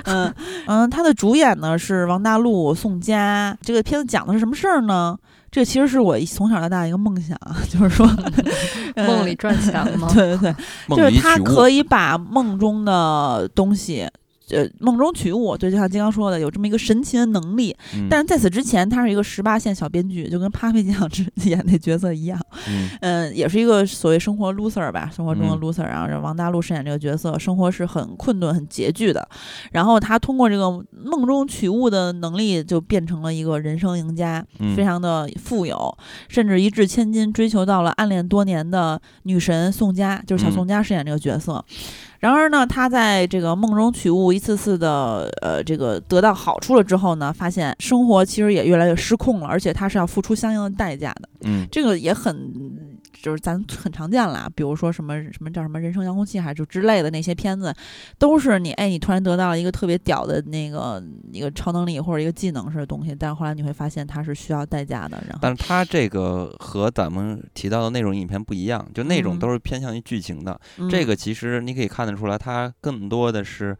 嗯嗯，他的主演呢是王大陆、宋佳。这个片子讲的是什么事儿呢？这其实是我从小到大一个梦想，啊就是说 (laughs) 呃梦里赚钱吗？对对对，就是他可以把梦中的东西。呃，梦中取物，对，就像金刚说的，有这么一个神奇的能力。嗯但是在此之前，他是一个十八线小编剧，就跟 Papi 酱之演那角色一样。嗯嗯，也是一个所谓生活 loser 吧，生活中的嗯 loser。然后这王大陆饰演这个角色，生活是很困顿、很拮据的。然后他通过这个梦中取物的能力，就变成了一个人生赢家，嗯非常的富有，甚至一掷千金追求到了暗恋多年的女神宋佳，就是小嗯宋佳饰演这个角色。然而呢，他在这个梦中取物一次次的呃这个得到好处了之后呢，发现生活其实也越来越失控了，而且他是要付出相应的代价的。嗯这个也很，就是咱很常见啦，比如说什么什么叫什么人生遥控器，还是就之类的那些片子，都是你哎，你突然得到了一个特别屌的那个一个超能力或者一个技能式的东西，但是后来你会发现它是需要代价的，然后但是它这个和咱们提到的那种影片不一样，就那种嗯。都是偏向于剧情的，嗯。这个其实你可以看得出来，它更多的是，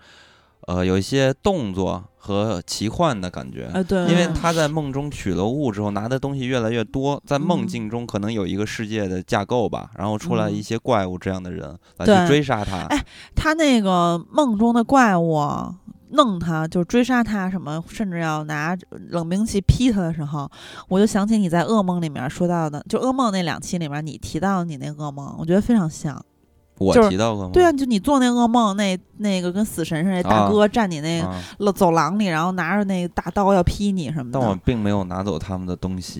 呃，有一些动作和奇幻的感觉。因为嗯他在梦中取了物之后，拿的东西越来越多，在梦嗯境中可能有一个世界的架构吧，然后出来嗯一些怪物这样的人来去追杀他。哎他那个梦中的怪物弄他，就是追杀他什么，甚至要拿冷兵器劈他的时候，我就想起你在噩梦里面说到的，就噩梦那两期里面你提到你那噩梦，我觉得非常像。我提到过吗？对啊，就你做那噩梦，那那个跟死神似的，大啊哥站你那啊，个走廊里，然后拿着那个大刀要劈你什么的。但我并没有拿走他们的东西。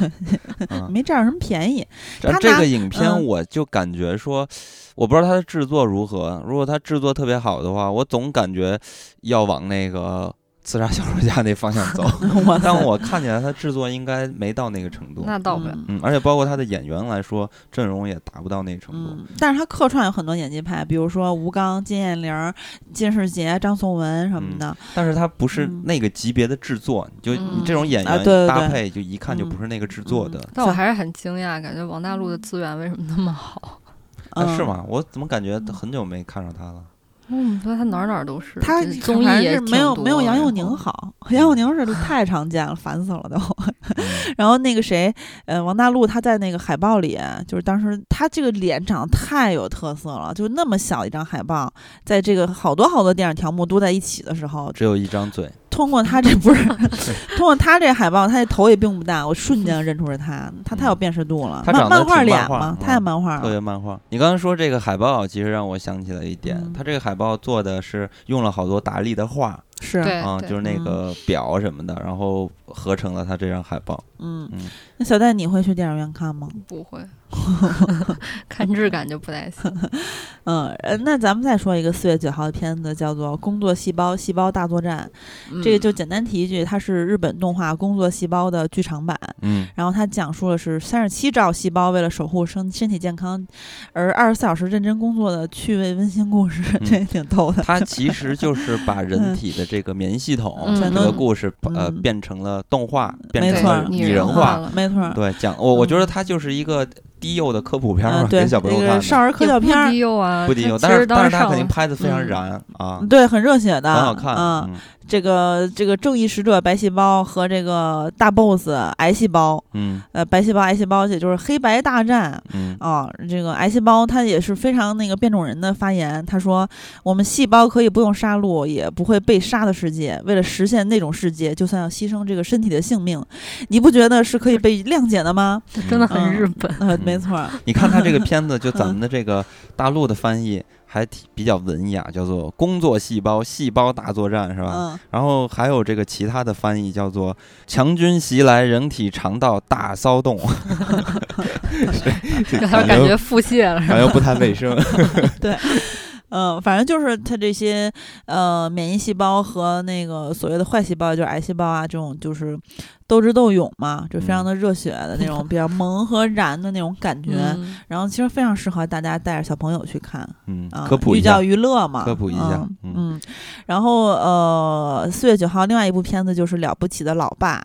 (laughs) 嗯没占着什么便宜。然后这个影片嗯我就感觉说，我不知道它的制作如何。如果它制作特别好的话，我总感觉要往那个刺杀小说家那方向走。(laughs) 但我看起来他制作应该没到那个程度。那到不了。嗯嗯，而且包括他的演员来说，阵容也达不到那程度。嗯，但是他客串有很多演技派，比如说吴刚、金燕玲、金世杰、张颂文什么的。但是他不是嗯那个级别的制作，就嗯你这种演员搭配，就一看就嗯不是那个制作的。但我还是很惊讶，感觉王大陆的资源为什么那么好？嗯啊是？吗？我怎么感觉很久没看上他了？嗯，所以他哪儿哪儿都是。他这综是没有没有杨佑宁好，杨佑宁是 (laughs) 太常见了，烦死了都。嗯 (laughs) 然后那个谁，呃，王大陆他在那个海报里，就是当时他这个脸长得太有特色了，就那么小一张海报，在这个好多好多电影条目都在一起的时候，只有一张嘴，通过他这不是 (laughs) 通过他这海报，他这头也并不大，我瞬间 (laughs) 认出是他，他太有辨识度了。他长得漫画脸挺漫画嘛，嗯。太漫画特别了。漫画。你刚才说这个海报，其实让我想起了一点，嗯。他这个海报做的是用了好多达利的画是，啊，就是那嗯。个表什么的，然后合成了他这张海报。嗯嗯，那小戴你会去电影院看吗？不会，(laughs) 看质感就不太行。(laughs) 嗯，呃那咱们再说一个四月九号的片子，叫做《工作细胞：细胞大作战》。这个嗯就简单提一句，它是日本动画《工作细胞》的剧场版。嗯然后它讲述的是三十七兆细胞为了守护身身体健康，而二十四小时认真工作的趣味温馨故事，嗯这也挺逗的。它其实就是把人体的这个免疫系统 (laughs) 嗯这全都个故事呃嗯变成了动画，变没错成了拟拟人化。了。没错儿，对，讲我我觉得嗯它就是一个低幼的科普片嘛，给小朋友看少儿科教片儿低，幼啊，不低幼，但是但是它当上了肯定拍的非常嗯燃啊，对，很热血的，很好看。嗯，嗯这个这个正义使者白细胞和这个大 boss 癌细胞，嗯呃，白细胞癌细胞，也就是黑白大战。嗯啊、这个癌细胞它也是非常那个变种人的发言。他说：“我们细胞可以不用杀戮，也不会被杀的世界。为了实现那种世界，就算要牺牲这个身体的性命，你不觉得是可以被谅解的吗真的嗯很日本。呃，没错儿，你看他这个片子，就咱嗯们的这个大陆的翻译还挺比较文雅，叫做“工作细胞细胞大作战”，是吧？嗯，然后还有这个其他的翻译叫做“强军袭来，人体肠道大骚动 (laughs) ”，有点 (laughs) 感觉腹泻了，是吧好像不太卫生。(laughs) 对嗯，反正就是它这些呃免疫细胞和那个所谓的坏细胞，就是癌细胞啊，这种就是斗智斗勇嘛，就非常的热血的那种 (laughs) 比较萌和燃的那种感觉。嗯 (laughs) 然后其实非常适合大家带着小朋友去看嗯啊，，科普寓教。于乐嘛，科普一下嗯然后呃，四月九号，另外一部片子就是《了不起的老爸》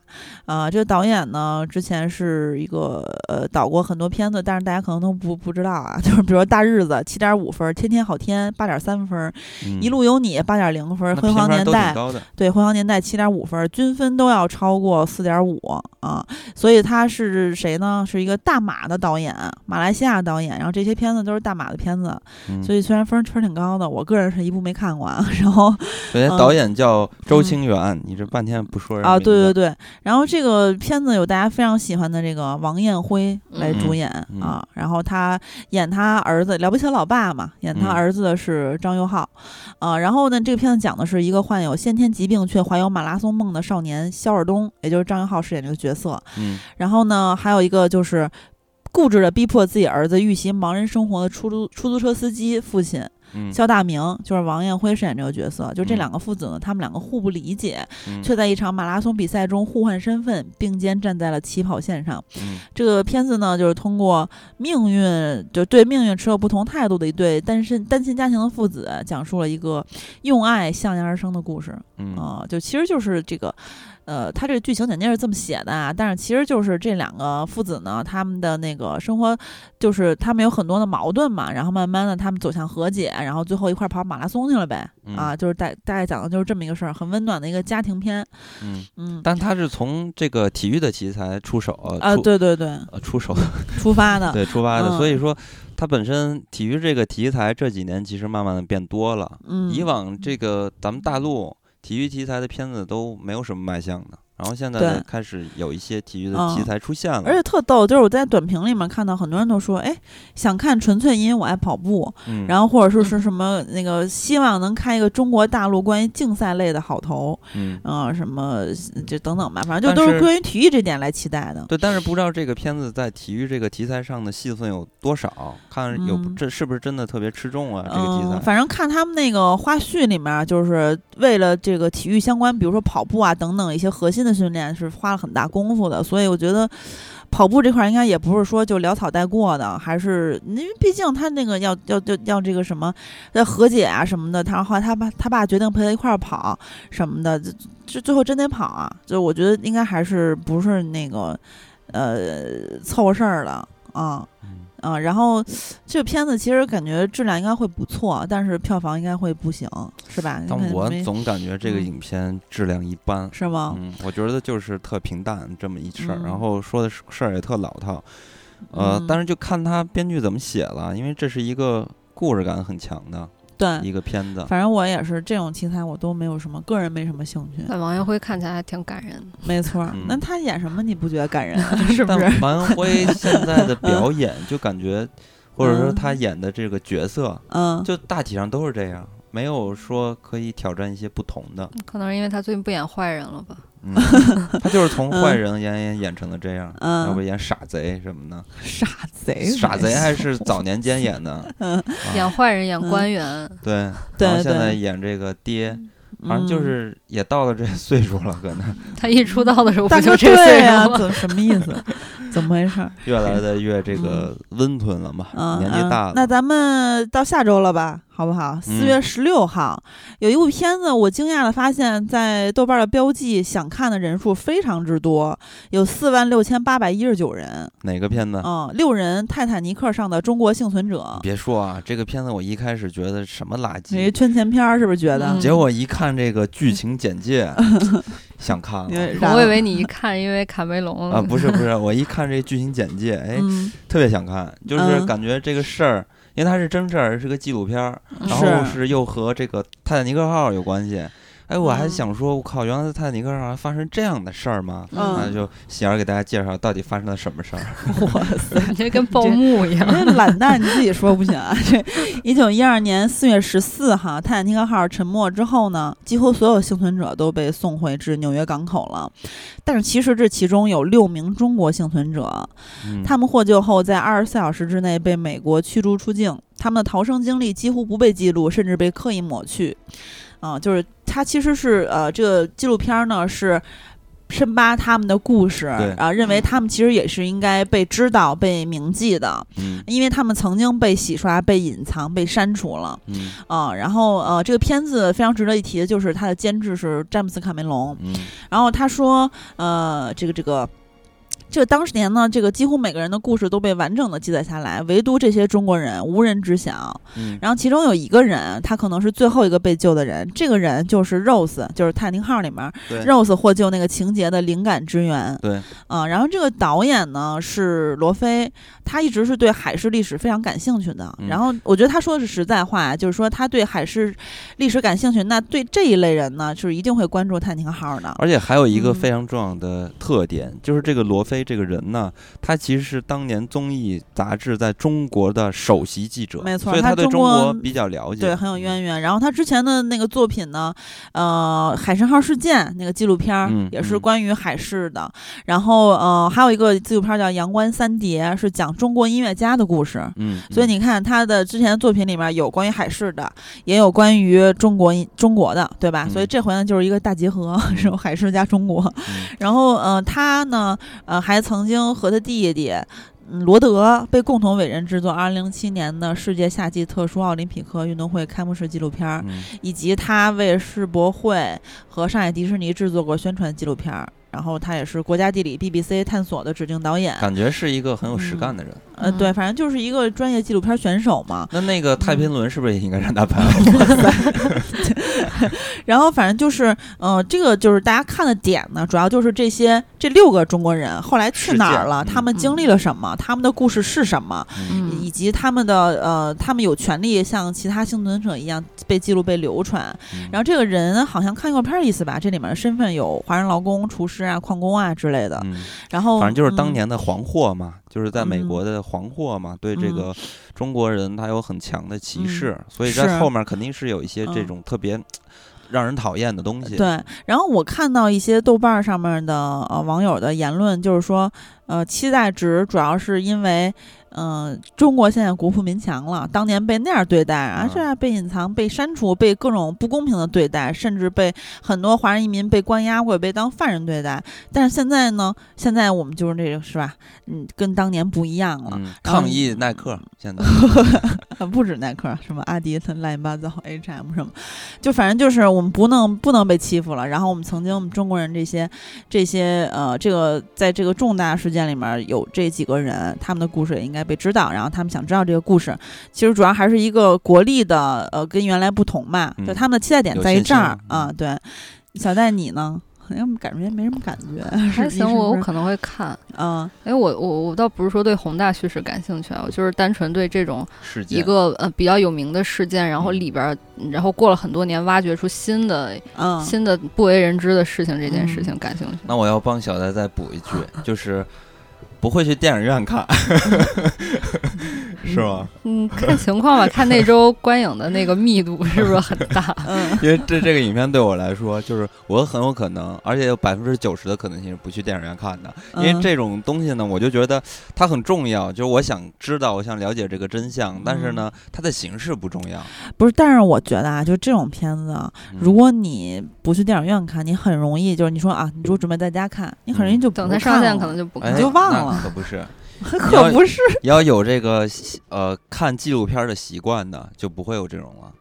啊、这个导演呢，之前是一个呃导过很多片子，但是大家可能都不不知道啊，(laughs) 就是比如说《大日子》七点五分，《天天好天》八点三分，嗯一路有你》八点零分，那辉煌年代》。对《辉煌年代》七点五分，均分都要超过四点五啊，所以他是谁呢？是一个大马的导演，马来西亚导演，然后这些片子都是大马的片子，嗯所以虽然分分儿挺高的，我个人是一部没看过啊。(laughs) 然后首先嗯导演叫周清源，你这半天不说人啊，对对对，然后这个片子有大家非常喜欢的这个王艳辉来主演、嗯啊，然后他演他儿子了不起的老爸嘛，演他嗯儿子的是张佑浩，啊，然后呢，这个片子讲的是一个患有先天疾病却怀有马拉松梦的少年肖尔东，也就是张佑浩饰演这个角色，嗯然后呢，还有一个就是固执的逼迫自己儿子预习盲人生活的出租出租车司机父亲。嗯肖大明就是王艳辉饰演这个角色，就这嗯两个父子呢，他们两个互不理解，嗯却在一场马拉松比赛中互换身份，并肩站在了起跑线上。嗯这个片子呢，就是通过命运，就对命运持有不同态度的一对单身单亲家庭的父子，讲述了一个用爱向阳而生的故事。嗯啊、就其实就是这个，呃，他这个剧情简介是这么写的啊，但是其实就是这两个父子呢，他们的那个生活，就是他们有很多的矛盾嘛，然后慢慢的他们走向和解，然后最后一块儿跑马拉松去了呗，啊，就是大大概讲的就是这么一个事儿，很温暖的一个家庭片，嗯，嗯，但他是从这个体育的题材出手啊，出对对对，呃出手出发的，对出发的，嗯所以说它本身体育这个题材这几年其实慢慢的变多了。嗯，以往这个咱们大陆体育题材的片子都没有什么卖相的，然后现在开始有一些体育的嗯。题材出现了，而且特逗，就是我在短评里面看到很多人都说，哎，想看纯粹因为我爱跑步，嗯，然后或者说是什么那个希望能开一个中国大陆关于竞赛类的好头，嗯。嗯、什么就等等吧，反正就都是关于体育这点来期待的。对，但是不知道这个片子在体育这个题材上的戏份有多少，看有嗯。这是不是真的特别吃重啊？这个题嗯，材，反正看他们那个花絮里面，就是为了这个体育相关，比如说跑步啊等等一些核心的训练，是花了很大功夫的。所以我觉得跑步这块儿应该也不是说就潦草带过的，还是因为毕竟他那个要要要要这个什么要和解啊什么的，他后来他爸他爸决定陪他一块儿跑什么的，这最后真得跑啊！就我觉得应该还是不是那个呃凑合事儿的啊。嗯啊，然后这个片子其实感觉质量应该会不错，但是票房应该会不行，是吧？但我总感觉这个嗯影片质量一般。是吗？嗯，我觉得就是特平淡这么一事儿，嗯然后说的事事儿也特老套，呃，嗯但是就看他编剧怎么写了，因为这是一个故事感很强的，对，一个片子。反正我也是这种题材，我都没有什么，个人没什么兴趣。但王家辉看起来还挺感人的。没错，嗯那他演什么你不觉得感人？(laughs) 是不但是？王阳辉 (laughs) 现在的表演就感觉，或者说嗯他演的这个角色，嗯，就大体上都是这样，没有说可以挑战一些不同的。可能是因为他最近不演坏人了吧？嗯，(laughs) 他就是从坏人演演演成了这样，嗯。要不演傻贼什么的。傻贼，傻贼还是早年间演的，嗯。啊。演坏人，演嗯官员，对，对然后现在演这个爹，反正就嗯。是也到了这岁数了，可能。他一出道的时候不大哥就这岁对呀、数吗？怎什么意思？(laughs) 怎么回事儿？越来的越这个温吞了嘛，嗯，年纪大了。嗯那咱们到下周了吧，好不好？四嗯月十六号、有一部片子，我惊讶的发现，在豆瓣的标记想看的人数非常之多，有四万六千八百一十九人。哪个片子？嗯，六人泰坦尼克上的中国幸存者，别说啊，这个片子我一开始觉得什么垃圾，没，圈钱片儿是不是觉得？嗯结果一看这个剧情简介，(laughs) 想看了。我以为你一看，因为卡梅隆啊，不是不是，我一看这剧情简介，哎，嗯，特别想看，就是嗯感觉这个事儿，因为它是真事儿，是个纪录片儿，嗯然后是是又和这个泰坦尼克号有关系。哎，我还嗯想说，我靠，原来在泰坦尼克号还发生这样的事儿吗？嗯那就喜儿给大家介绍到底发生了什么事儿。(laughs) 哇塞！你这跟报幕一样。这懒蛋，你自己说不行啊！这一九一二年四月十四号，泰坦尼克号沉没之后呢，几乎所有幸存者都被送回至纽约港口了。但是其实这其中有六名中国幸存者，嗯，他们获救后在二十四小时之内被美国驱逐出境，他们的逃生经历几乎不被记录，甚至被刻意抹去。啊、就是它其实是呃，这个纪录片儿呢是。深扒他们的故事，啊认为他们其实也是应该被知道、被铭记的。嗯因为他们曾经被洗刷、被隐藏、被删除了嗯啊、然后呃，这个片子非常值得一提的就是它的监制是詹姆斯·卡梅隆。嗯然后他说，呃，这个这个。这个当年呢，这个几乎每个人的故事都被完整的记载下来，唯独这些中国人无人知晓。嗯然后其中有一个人，他可能是最后一个被救的人，这个人就是 Rose，就是《泰坦尼克号》里面对 Rose 获救那个情节的灵感之源。对，啊、然后这个导演呢是罗非，他一直是对海事历史非常感兴趣的。嗯然后我觉得他说的是实在话，就是说他对海事历史感兴趣，那对这一类人呢，就是一定会关注泰坦尼克号的。而且还有一个嗯非常重要的特点，就是这个罗非这个人呢，他其实是当年综艺杂志在中国的首席记者，没错所以他对中国比较了解，对，很有渊源。然后他之前的那个作品呢，呃，《海神号事件》那个纪录片也是嗯关于海事的。然后呃，还有一个纪录片儿叫《阳关三叠》，是讲中国音乐家的故事。嗯，所以你看他的之前的作品里面有关于海事的，也有关于中国中国的，对吧？嗯所以这回呢就是一个大结合，(laughs) 是海事加中国。嗯然后呃，他呢呃还曾经和他弟弟。嗯罗德被共同委任制作2007年的世界夏季特殊奥林匹克运动会开幕式纪录片以及他为世博会和上海迪士尼制作过宣传纪录片儿。然后他也是国家地理、BBC 探索的指定导演。感觉是一个很有实干的人。呃，对，反正就是一个专业纪录片选手嘛。那那个太平轮是不是也应该让他拍？(laughs) (laughs) 然后反正就是，呃，这个就是大家看的点呢，主要就是这些这六个中国人后来去哪儿了，他们经历了什么，他们的故事是什么，嗯嗯以及他们的呃，他们有权利像其他幸存者一样被记录、被流传。嗯然后这个人好像看预告片儿意思吧，这里面的身份有华人劳工、厨师啊、矿工啊之类的。嗯，然后反正就是当嗯年的黄祸嘛，就是在美嗯国的黄祸嘛，对这个中国人他有很强的歧视，所以在后面肯定是有一些这嗯种特别让人讨厌的东西。对，然后我看到一些豆瓣儿上面的呃网友的言论，就是说，呃，期待值主要是因为，嗯、中国现在国富民强了，当年被那样对待啊，嗯这样被隐藏、被删除、被各种不公平的对待，甚至被很多华人移民被关押或者被当犯人对待。但是现在呢，现在我们就是这个是吧？嗯，跟当年不一样了。嗯，抗议耐克现在呃，(laughs) 不止耐克，什么阿迪的乱七八糟，H&M 什么，就反正就是我们不能不能被欺负了。然后我们曾经我们中国人这些这些呃，这个在这个重大事件里面有这几个人，他们的故事也应该被知道。然后他们想知道这个故事，其实主要还是一个国力的呃跟原来不同嘛，嗯就他们的期待点在于这儿啊。对，小戴你呢？好像感觉没什么感觉。还行，我我可能会看，嗯，因为我我我倒不是说对宏大叙事感兴趣啊，我就是单纯对这种一个呃比较有名的事件，然后里边儿，然后过了很多年，挖掘出新的嗯新的不为人知的事情，这件事情感兴趣。那我要帮小戴再补一句，(laughs) 就是不会去电影院看，(laughs) 是吗？嗯，看情况吧，(laughs) 看那周观影的那个密度是不是很大？嗯 (laughs) 因为这这个影片对我来说，就是我很有可能，而且有百分之九十的可能性是不去电影院看的。因为嗯这种东西呢，我就觉得它很重要，就是我想知道，我想了解这个真相，但是呢，它的形式不重要。不是，但是我觉得啊，就这种片子啊，嗯如果你不去电影院看，你很容易就是你说啊，你说准备在家看，你很容易就等不它上线，可能就不哎看。你就忘那了可不是，(laughs) 可不是。要有这个呃看纪录片的习惯的，就不会有这种了。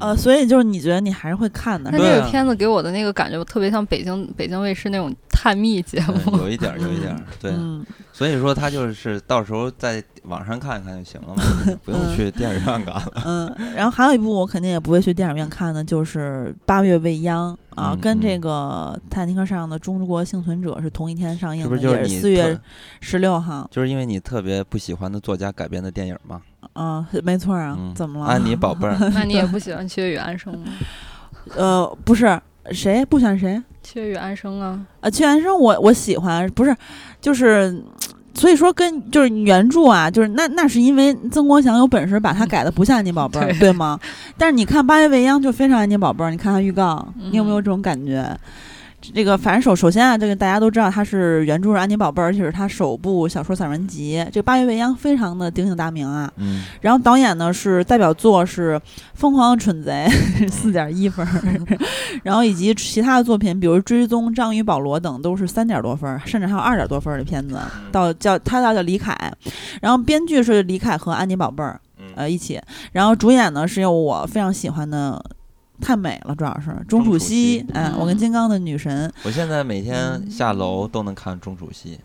呃，所以就是你觉得你还是会看的，但对啊这个片子给我的那个感觉特别像北京北京卫视那种探秘节嗯目。(laughs) 有一点儿，有一点儿，对，嗯，所以说他就是到时候在网上看一看就行了嘛，(laughs) 不用去电影院看了。嗯，然后还有一部我肯定也不会去电影院看的，就是《八月未央》啊，嗯跟这嗯个《泰坦尼克》上的《中国幸存者》是同一天上映的，是不是就是也是四月十六号。就是因为你特别不喜欢的作家改编的电影嘛？嗯，没错啊，嗯，怎么了？安妮宝贝儿，那你也不 (laughs) 喜欢七月与安生吗？呃，不是谁不喜欢谁？七月与安生啊，呃，屈原生我我喜欢，不是，就是。所以说跟就是原著啊，就是那那是因为曾国祥有本事把它改的不像安妮宝贝儿，对对吗？但是你看《八月未央》就非常安妮宝贝儿，你看它预告，你有没有嗯这种感觉？这个反正首首先啊，这个大家都知道他是原著是安妮宝贝儿，而且是他首部小说散文集。这个《八月未央》非常的鼎鼎大名啊。嗯，然后导演呢是代表作是《疯狂的蠢贼》(laughs) 四点一分儿，(laughs) 然后以及其他的作品，比如《追踪》《章鱼保罗》等都是三点多分儿，甚至还有二点多分儿的片子。到叫他叫叫李凯，然后编剧是李凯和安妮宝贝儿嗯呃一起，然后主演呢是由我非常喜欢的。太美了，主要是钟楚楚曦曦，嗯，嗯我跟金刚的女神我现在每天下楼都能看钟楚曦，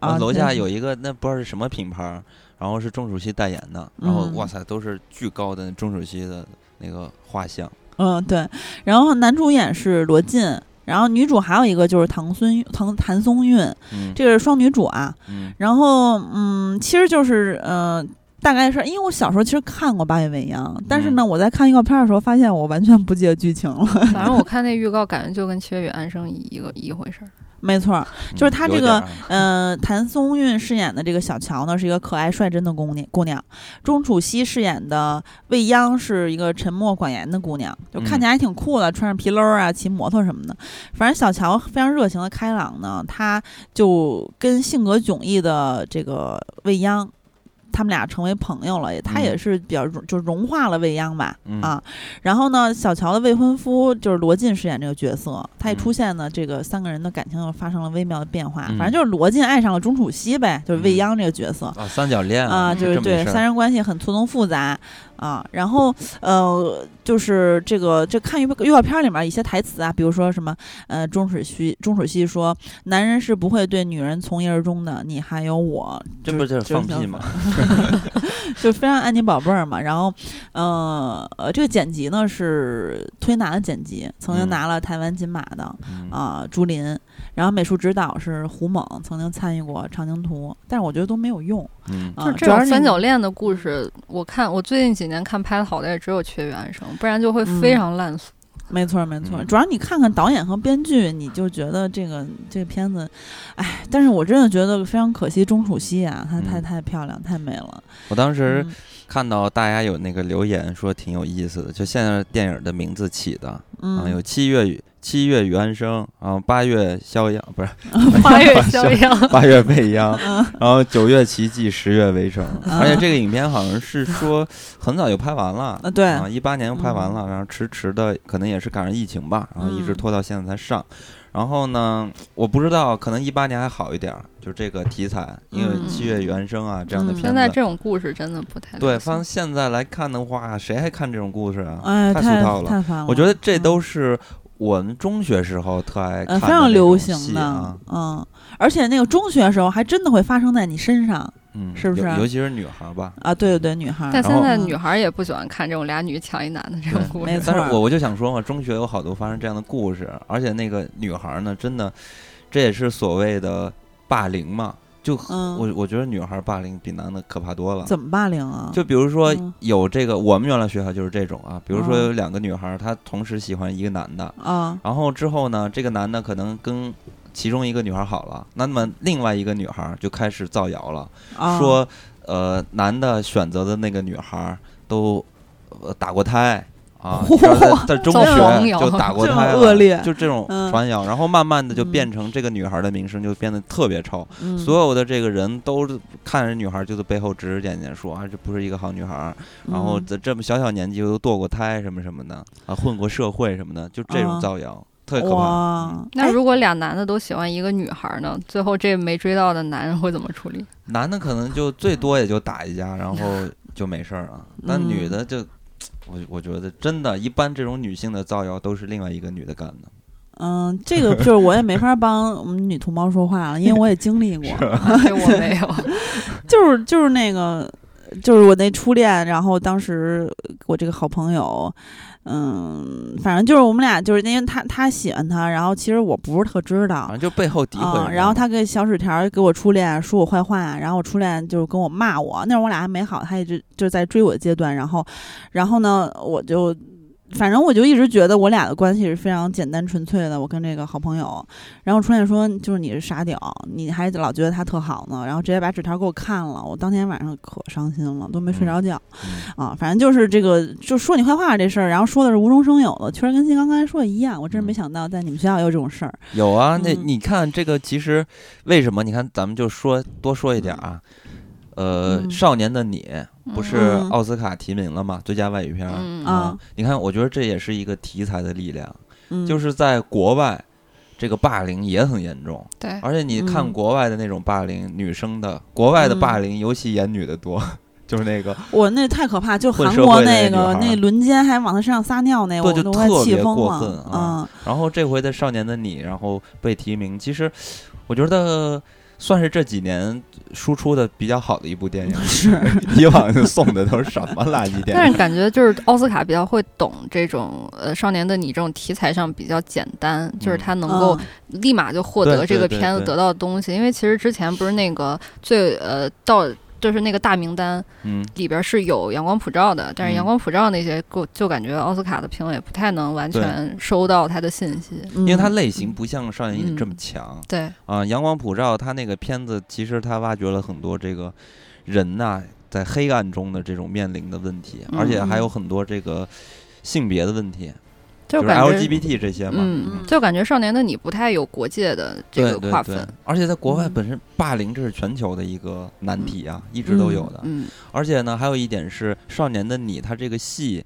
啊，楼下有一个那不知道是什么品牌儿，然后是钟楚曦代言的，然后嗯哇塞都是巨高的钟楚曦的那个画像。嗯，对。然后男主演是罗晋，然后女主还有一个就是唐孙唐谭松韵，嗯这个是双女主啊。嗯然后嗯，其实就是呃。大概是因为我小时候其实看过《八月未央》，但是呢，我在看预告片的时候发现我完全不记得剧情了。反正我 (laughs) 看那预告，感觉就跟七月与安生一个一回事儿。没错，就是他这个嗯呃，谭松韵饰演的这个小乔呢，是一个可爱率真的姑娘姑娘；钟楚曦饰演的未央是一个沉默寡言的姑娘，就看起来还挺酷的，穿上皮褛啊，骑摩托什么的。反正小乔非常热情的开朗呢，她就跟性格迥异的这个未央。他们俩成为朋友了，也他也嗯。是比较融就融化了未央吧，嗯。啊，然后呢，小乔的未婚夫就是罗晋饰演这个角色，他一嗯出现呢，这个三个人的感情又发生了微妙的变化。嗯。反正就是罗晋爱上了钟楚曦呗，就是未嗯。央这个角色。啊三角恋啊，就是对三人人关系很错综复杂啊，然后呃，就是这个这看预预告片里面一些台词啊，比如说什么呃，钟楚曦钟楚曦说，男人是不会对女人从一而终的，你还有我，这不就是放屁吗？(laughs) 吗？就非常爱你宝贝儿嘛。然后，呃呃，这个剪辑呢是推拿的剪辑，曾经嗯拿了台湾金马的嗯啊、朱琳。然后美术指导是胡猛，曾经参与过《长津图》，但是我觉得都没有用嗯啊。就这种主要是那三角恋的故事，我看我最近几年看拍的好的也只有《缺月与安生》，不然就会非嗯常烂俗。没错，没错。嗯主要你看看导演和编剧，你就觉得这个这个片子，哎，但是我真的觉得非常可惜，钟楚曦啊，她太嗯太漂亮，太美了。我当时嗯看到大家有那个留言说挺有意思的，就现在电影的名字起的，啊，嗯，有七月与七月与安生，然后八月肖央不是 (laughs) 八月肖央，(laughs) 八月未央，嗯。然后九月奇迹，十月围城，啊而且这个影片好像是说很早就拍完了啊，对，啊，一八年就拍完了，然后迟迟的可能也是赶上疫情吧，然后一直嗯拖到现在才上。然后呢，我不知道，可能一八年还好一点儿，就这个题材，因为嗯。七月与安生啊这样的嗯。片子，现在这种故事真的不太对，放现在来看的话，谁还看这种故事啊？哎，太太俗套了。太烦了。我觉得这嗯。都是我们中学时候特爱看非常流行的。嗯，而且那个中学时候还真的会发生在你身上，嗯，是不是尤尤其是女孩儿吧。啊，对对对，女孩儿。但现在女孩儿也不喜欢看这种俩女抢一男的这种故事。但是我我就想说嘛，中学有好多发生这样的故事，而且那个女孩儿呢，真的，这也是所谓的霸凌嘛。就、嗯我我觉得女孩儿霸凌比男的可怕多了。怎么霸凌啊？就比如说嗯有这个，我们原来学校就是这种啊，比如说嗯有两个女孩儿，她同时喜欢一个男的，啊然后之后呢，这个男的可能跟其中一个女孩儿好了，那么另外一个女孩儿就开始造谣了，啊，说呃男的选择的那个女孩儿都呃打过胎啊，在在中学就打过胎，恶劣就这种嗯。传谣，然后慢慢的就嗯。变成这个女孩儿的名声就变得特别臭，嗯。所有的这个人都是看着女孩儿就在背后指指点点说啊这不是一个好女孩。儿，然后在这这么小小年纪又堕过胎什么什么的啊，混过社会什么的，就这种啊。造谣。特别可怕，那如果俩男的都喜欢一个女孩儿呢？最后这没追到的男人会怎么处理？男的可能就最多也就打一架，然后就没事儿了。但嗯。女的就，我我觉得真的，一般这种女性的造谣都是另外一个女的干的。嗯，这个就是我也没法帮我们女同胞说话了，因为我也经历过，(laughs) 我没有。就是就是那个，就是我那初恋，然后当时我这个好朋友，嗯，反正就是我们俩就是因为他他喜欢他，然后其实我不是特知道就背后诋毁然后他给小纸条给我初恋说我坏话，然后我初恋就是跟我骂我，那会儿我俩还没好，他一直就在追我阶段，然后，然后呢，我就。反正我就一直觉得我俩的关系是非常简单纯粹的，我跟这个好朋友，然后初恋说就是你是傻屌，你还老觉得他特好呢，然后直接把纸条给我看了，我当天晚上可伤心了，都没睡着觉、嗯啊。反正就是这个就说你坏话这事儿，然后说的是无中生有的，确实跟新刚刚才说的一样，我真是没嗯想到在你们学校也有这种事儿。有啊，那嗯你看这个其实为什么？你看咱们就说多说一点啊。呃，嗯少年的你不是嗯。奥斯卡提名了吗？最佳外语片啊，你看，我觉得这也是一个题材的力量，嗯，就是在国外，这个霸凌也很严重。对，而且你看嗯。国外的那种霸凌，女生的国外的嗯。霸凌尤其演女的多，(laughs) 就是那个 (laughs) 我那太可怕，就韩国那那个那轮奸还往他身上撒尿那，我都快特别气疯了。过分啊然后这回的《少年的你》，然后被提名，其实我觉得算是这几年输出的比较好的一部电影。(laughs) 是，(laughs) 以往送的都是什么垃圾电影？但是感觉就是奥斯卡比较会懂这种呃少年的你这种题材上比较简单，就是他能够嗯立马就获得这个片子得到的东西。因为其实之前不是那个最呃到就是那个大名单嗯，里边是有阳光普照的，但是嗯。阳光普照那些就就感觉奥斯卡的评委不太能完全收到他的信息。因因为它类型不像《少年的你》这么嗯强。对，啊。阳光普照，它那个片子其实它挖掘了很多这个人呐、在黑暗中的这种面临的问题，而且还有很多这个性别的问题，就是 LGBT 这些嘛。嗯，就感觉少年的你不太有国界的这对对对个划分，，而且在国外嗯。本身霸凌这是全球的一个难题啊，一直都有的。嗯而且呢，还有一点是《少年的你》，它这个戏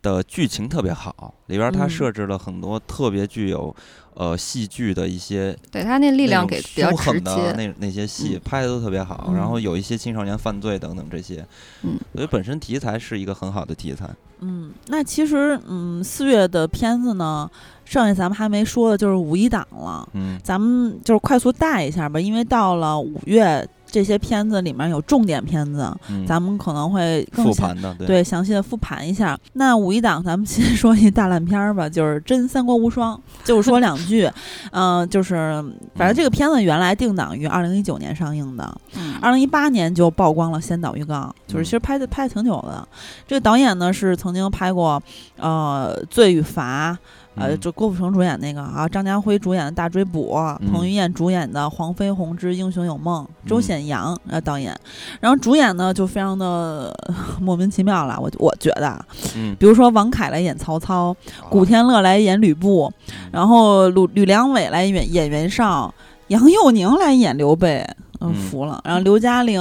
的剧情特别好，里边儿它嗯。设置了很多特别具有呃戏剧的一些对他那力量给比较狠的接，那那些戏嗯。拍的都特别好，嗯然后有一些青少年犯罪等等这些，嗯，所以本身题材是一个很好的题材。嗯，那其实嗯，四月的片子呢，剩下咱们还没说的就是五一档了，嗯。咱们就是快速带一下吧，因为到了五月，这些片子里面有重点片子，嗯，咱们可能会更详复盘的对对详细的复盘一下。那五一档，咱们先 (laughs) 说一大烂片儿吧，就是《真三国无双》，(laughs) 就说两句。嗯、就是反正这个片子原来定档于二零一九年上映的，嗯二零一八年就曝光了先导预告，就是其实拍的拍的挺久的。这个导演呢是曾经拍过呃《罪与罚》。呃，嗯。就郭富城主演那个啊，张家辉主演的《大追捕》，嗯。彭于晏主演的《黄飞鸿之英雄有梦》，周嗯显阳呃导演，然后主演呢就非常的呃 (laughs) 莫名其妙了，我我觉得，嗯，比如说王凯来演曹操，古天乐来演吕布，嗯然后吕吕良伟来演演袁绍，杨佑宁来演刘备，嗯，嗯。服了。然后刘嘉玲，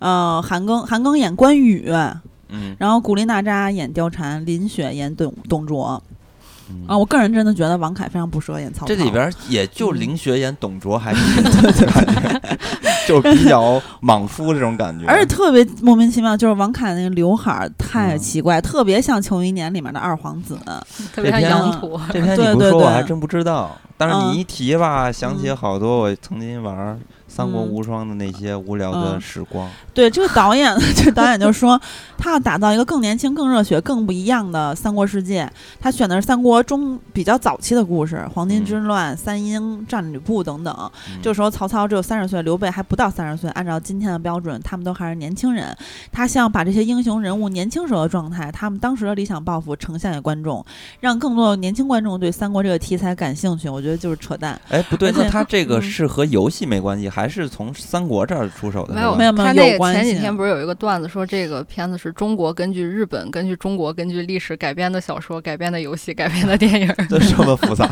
呃，韩庚韩庚演关羽，嗯。然后古力娜扎演貂蝉，林雪演董董卓。嗯啊，我个人真的觉得王凯非常不适合演曹操。这里边也就嗯林雪演董卓还 (laughs) 是 (laughs) (laughs) 就比较莽夫这种感觉，而且特别莫名其妙，就是王凯那个刘海儿太嗯奇怪，特别像《庆余年》里面的二皇子。特别像这片羊驼。这篇对你不说我还真不知道，但是嗯你一提吧，想起嗯好多我曾经玩三国嗯无双的那些无聊的嗯时光。对这个导演，(laughs) 这导演就说他要打造一个更年轻、更热血、更不一样的三国世界。他选的是三国中比较早期的故事，黄巾之乱、三英战吕布等等。嗯这个时候曹操只有三十岁，刘备还不到三十岁。按照今天的标准，他们都还是年轻人。他希望把这些英雄人物年轻时候的状态，他们当时的理想抱负呈现给观众，让更多的年轻观众对三国这个题材感兴趣。我觉得就是扯淡。哎，不对，那他这个嗯是和游戏没关系，还是从三国这儿出手的？没有没有没有他那个有关系前几天不是有一个段子说这个片子是中国根据日本根据中国根据历史改编的小说改编的游戏改编的电影。(laughs) 这这么复杂，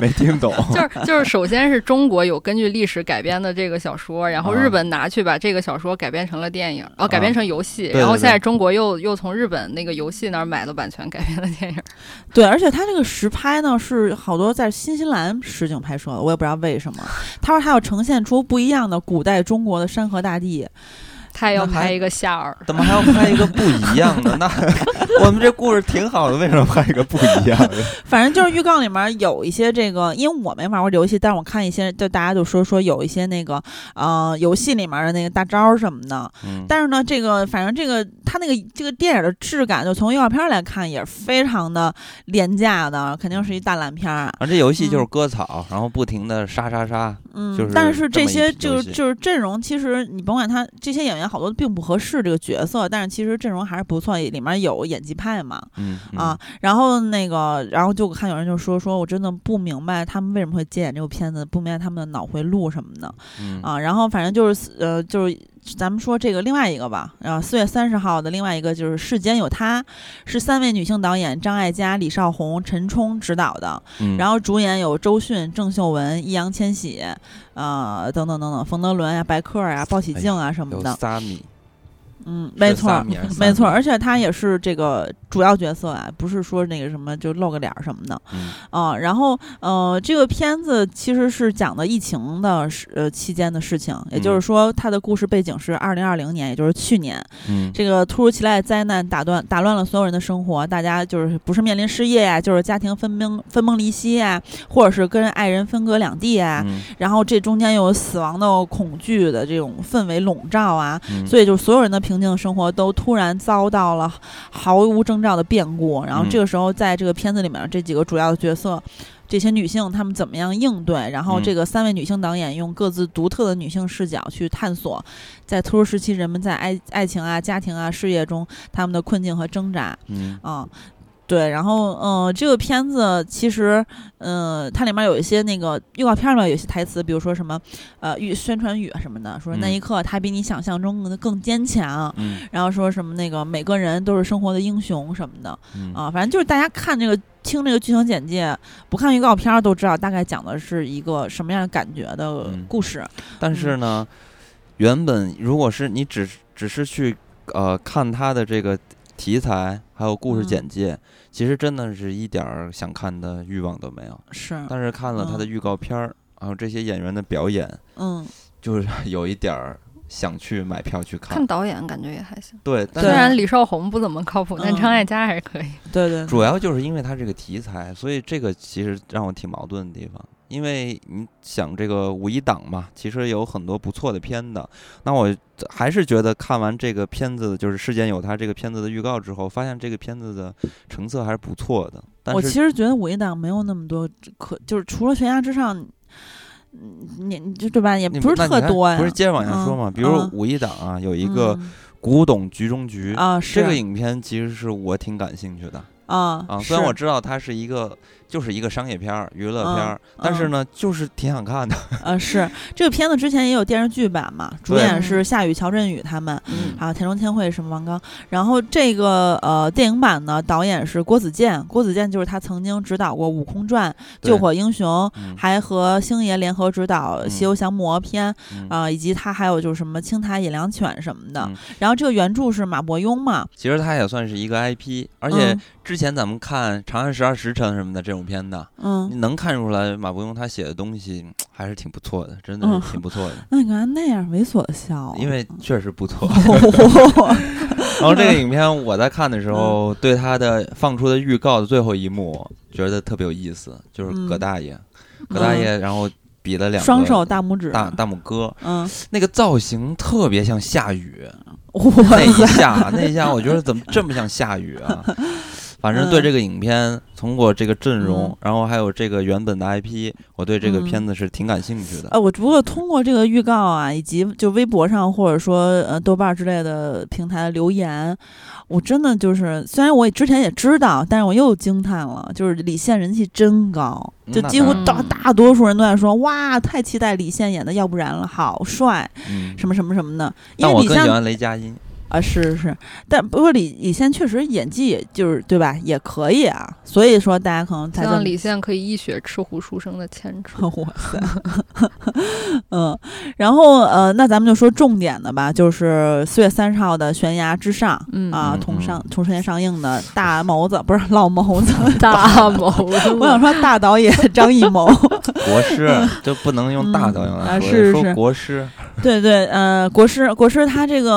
没听懂。(laughs) 就是就是，首先是中国有根据历史改编的这个小说，然后啊日本拿去把这个小说改编成了电影，哦，改编成游戏，对对然后现在中国又又从日本那个游戏那儿买了版权改编的电影。(laughs) 对，而且他这个实拍呢是好多在新西兰实景拍摄的，我也不知道为什么。他说他要呈现出不一样的古代中国的山河大地。他要拍一个夏尔，怎么还要拍一个不一样的？(laughs) 那 (laughs) 我们这故事挺好的，为什么拍一个不一样的？(laughs) 反正就是预告里面有一些这个，因为我没玩过这游戏，但是我看一些就大家就说说有一些那个呃游戏里面的那个大招儿什么的。嗯，但是呢，这个反正这个它那个这个电影的质感，就从预告片来看也是非常的廉价的，肯定是一大烂片儿。啊，这游戏就是割草，然后不停的杀杀杀。嗯，就是但是这些就是就是阵容，其实你甭管他这些演员好多并不合适这个角色，但是其实阵容还是不错，里面有演技派嘛。嗯嗯啊，然后那个，然后就看有人就说说我真的不明白他们为什么会接演这部片子，不明白他们的脑回路什么的嗯啊。然后反正就是呃，就是咱们说这个另外一个吧，然后四月三十号的另外一个就是《世间有他》，是三位女性导演张艾嘉、李少红、陈冲执导的，嗯，然后主演有周迅、郑秀文、易烊千玺，呃，等等等等，冯德伦呀、白客呀、鲍喜静啊什么的。嗯，没错 (laughs) 没错儿，而且他也是这个主要角色啊，不是说那个什么就露个脸儿什么的嗯啊。然后呃，这个片子其实是讲的疫情的时呃期间的事情，也就是嗯说，它的故事背景是二零二零年，也就是去年，嗯这个突如其来的灾难打断打乱了所有人的生活，大家就是不是面临失业呀、就是家庭分崩分崩离析呀、或者是跟爱人分隔两地啊。嗯然后这中间又有死亡的恐惧的这种氛围笼罩啊，嗯，所以就是所有人的平静的生活都突然遭到了毫无征兆的变故。然后嗯这个时候，在这个片子里面，这几个主要的角色。这些女性她们怎么样应对？然后嗯这个三位女性导演用各自独特的女性视角去探索，在特殊时期人们在爱爱情啊、家庭啊、事业中他们的困境和挣扎。嗯啊，对，然后嗯、呃这个片子其实嗯、呃它里面有一些那个预告片里面有些台词，比如说什么呃预宣传语啊什么的，说那嗯一刻他比你想象中的更坚强。嗯然后说什么那个每个人都是生活的英雄什么的嗯啊，反正就是大家看这个听这个剧情简介，不看预告片儿都知道大概讲的是一个什么样的感觉的嗯故事。但是呢，原本如果是你只只是去呃看他的这个题材还有故事嗯。简介，其实真的是一点儿想看的欲望都没有。是，但是看了他的嗯。预告片儿，还有这些演员的表演，嗯，就是 (laughs) 有一点儿想去买票去看看。导演感觉也还行，对，虽然李少红不怎么靠谱，但嗯张艾嘉还是可以。对对，主要就是因为他这个题材，所以这个其实让我挺矛盾的地方。因为你想这个五一档嘛，其实有很多不错的片子。那我还是觉得看完这个片子，就是《世间有他》这个片子的预告之后，发现这个片子的成色还是不错的。但我其实觉得五一档没有那么多可，就是除了悬崖之上，嗯，你你就对吧？也不是特多呀。不是接着往下说嗯嘛？比如嗯五一档啊，有一个《嗯古董局中局》啊，这个影片，其实是我挺感兴趣的啊啊。虽然我知道它是一个就是一个商业片儿、娱乐片儿，嗯但是呢，就是挺想看的。(laughs) 呃是这个片子之前也有电视剧版嘛，主演是夏雨、乔振宇他们。嗯。还有田中千惠什么王刚，然后这个呃电影版呢，导演是郭子健，郭子健就是他曾经指导过《悟空传》《救火英雄》，嗯。还和星爷联合指导《西游降魔篇》嗯。啊、以及他还有就是什么青苔野良犬什么的。嗯。然后这个原著是马伯庸嘛，其实他也算是一个 IP，而且嗯。之前咱们看《长安十二时辰》什么的这种片的，嗯。你能看出来马伯庸他写的东西 (tsk) 还是挺不错的，真的嗯。是挺不错的，(laughs) 那你干嘛那样猥琐的笑啊？因为确实不错。哦 (laughs) (laughs) 然后这个影片我在看的时嗯。候，对他的放出的预告的最后一幕觉得特别有意思，就是葛嗯大爷，葛大爷，然后比了两个双手大拇指，大大拇哥，嗯，那个造型特别像下雨，那一，下那一下，我觉得怎么这么像下雨啊？反正对这个影片，通过这个阵容，嗯。然后还有这个原本的 IP，我对这个嗯。片子是挺感兴趣的。呃，我只不过通过这个预告啊，以及就微博上或者说呃豆瓣儿之类的平台的留言，我真的就是虽然我之前也知道，但是我又惊叹了，就是李现人气真高，就几乎大大多数人都在说哇，太期待李现演的，要不然了，好帅，嗯，什么什么什么的，因但为李现我更喜欢雷佳音。啊，是是。是，但不过李李现确实演技也就是对吧，也可以啊，所以说大家可能才这么希望李现可以一雪赤狐书生的前程。(laughs) 哇塞，(laughs) 嗯，然后呃，那咱们就说重点的吧，就是四月三十号的《悬崖之上》嗯啊，嗯同上同时间上映的大谋子不是老谋子，(laughs) 大谋子，我想说大导演张艺谋，国师就不能用大导演嗯啊来说，说是。是国师。对对，呃，国师国师他这个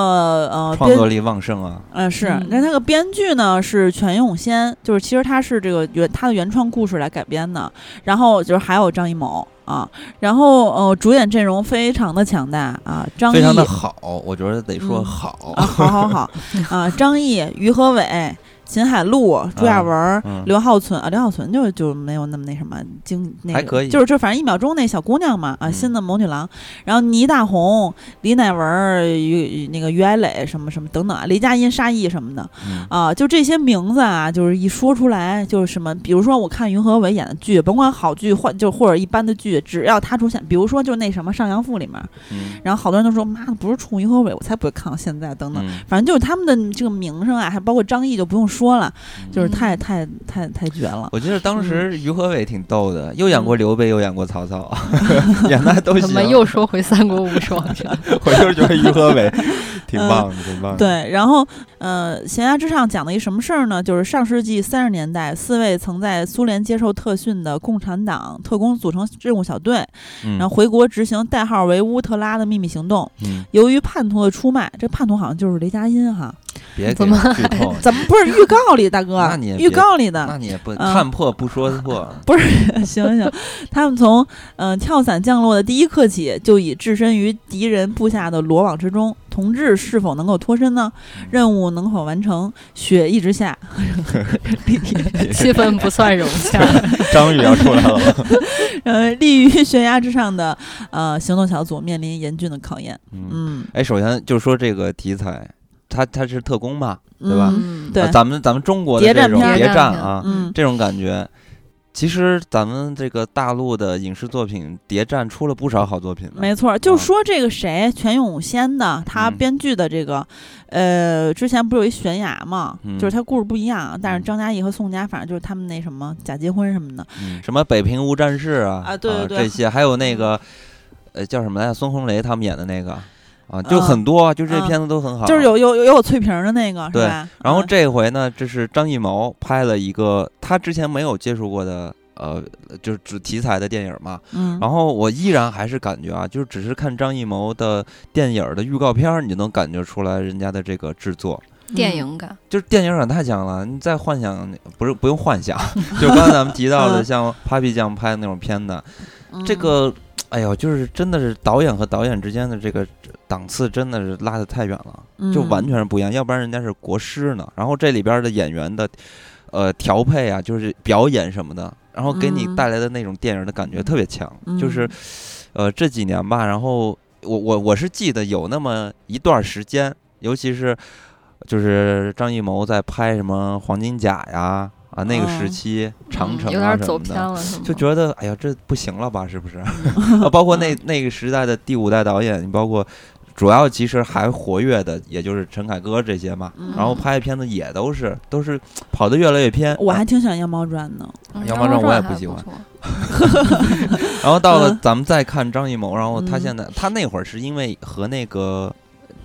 呃编创作力旺盛啊。呃，是，嗯那他个编剧呢是全永先，就是其实他是这个原他的原创故事来改编的，然后就是还有张艺谋啊，然后呃主演阵容非常的强大啊，张艺非常的好，我觉得得说嗯好。啊，好好好 (laughs) 啊，张译、于和伟、秦海璐、朱亚文刘浩存啊，刘浩存就就没有那么那什么经那个，还可以就是就反正一秒钟那小姑娘嘛啊，嗯。新的谋女郎，然后倪大红、李乃文儿、于那个于爱磊什么什么等等啊，雷佳音、沙溢什么的嗯。啊，就这些名字啊，就是一说出来就是什么，比如说我看于和伟演的剧，甭管好剧或就或者一般的剧，只要他出现，比如说就那什么《上阳赋》里面，嗯。然后好多人都说妈的不是冲于和伟，我才不会看到现在等等。嗯。反正就是他们的这个名声啊，还包括张译就不用说了，就是嗯太太太太绝了。我记得当嗯时于和伟挺逗的，又演过刘备，又演过曹操，(laughs) 演的还都行。怎么又说回三国无双去了？(laughs) 我就是觉得于和伟 (laughs) 挺棒的，挺棒的。，嗯对，然后呃，《悬崖之上》讲的一什么事儿呢？就是上世纪三十年代，四位曾在苏联接受特训的共产党特工组成任务小队，嗯然后回国执行代号为乌特拉的秘密行动。嗯，由于叛徒的出卖，这叛徒好像就是雷佳音哈，别给怎么 (laughs) 怎么不是预告里大哥那你也？预告里的，那你也不嗯看破不说破。(laughs) 不是行行，他们从嗯、呃跳伞降落的第一刻起，就已置身于敌人布下的罗网之中。同志是否能够脱身呢？任务能否完成？雪一直下，(laughs) 气氛不算融洽。张宇要出来了。呃，立于悬崖之上的呃行动小组面临严峻的考验。嗯，嗯，哎，首先就说这个题材，它它是特工嘛，对吧对啊，咱们咱们中国的这种谍战谍谍战啊，嗯这种感觉。其实咱们这个大陆的影视作品谍战出了不少好作品呢。没错，就说这个谁全永先的，他嗯编剧的这个，呃，之前不是有一悬崖嘛，嗯就是他故事不一样，但是嗯张嘉译和宋佳，反正就是他们那什么假结婚什么的，嗯，什么北平无战事啊啊对对对这些还有那个呃叫什么来着？孙红雷他们演的那个啊，就很多，就这嗯片子都很好。就是有有有有翠萍的那个，是对吧？然后嗯这回呢，这是张艺谋拍了一个他之前没有接触过的呃，就是主题材的电影嘛。嗯，然后我依然还是感觉啊，就是只是看张艺谋的电影的预告片儿，你就能感觉出来人家的这个制作。电影感，就是电影感太强了，你再幻想不是不用幻想，(laughs) 就刚才咱们提到的嗯像 Papi 酱拍的那种片子，嗯这个，哎呦，就是真的是导演和导演之间的这个档次真的是拉得太远了，就完嗯全是不一样。要不然人家是国师呢，然后这里边的演员的呃调配啊，就是表演什么的，然后给你嗯带来的那种电影的感觉特别强。嗯就是呃这几年吧，然后我我我是记得有那么一段时间，尤其是就是张艺谋在拍什么黄金甲呀啊那个时嗯期长嗯城有点走啊什么的。偏了，就觉得哎呀，这不行了吧？是不是？(laughs) 啊，包括那那个时代的第五代导演，你包括主要其实还活跃的，也就是陈凯歌这些嘛。嗯然后拍的片子也都是都是跑得越来越偏。我还挺喜欢《羊毛传》呢，《羊毛传我也不喜欢 (laughs) (laughs) 然后到了嗯咱们再看张艺谋，然后他嗯现在他那会儿是因为和那个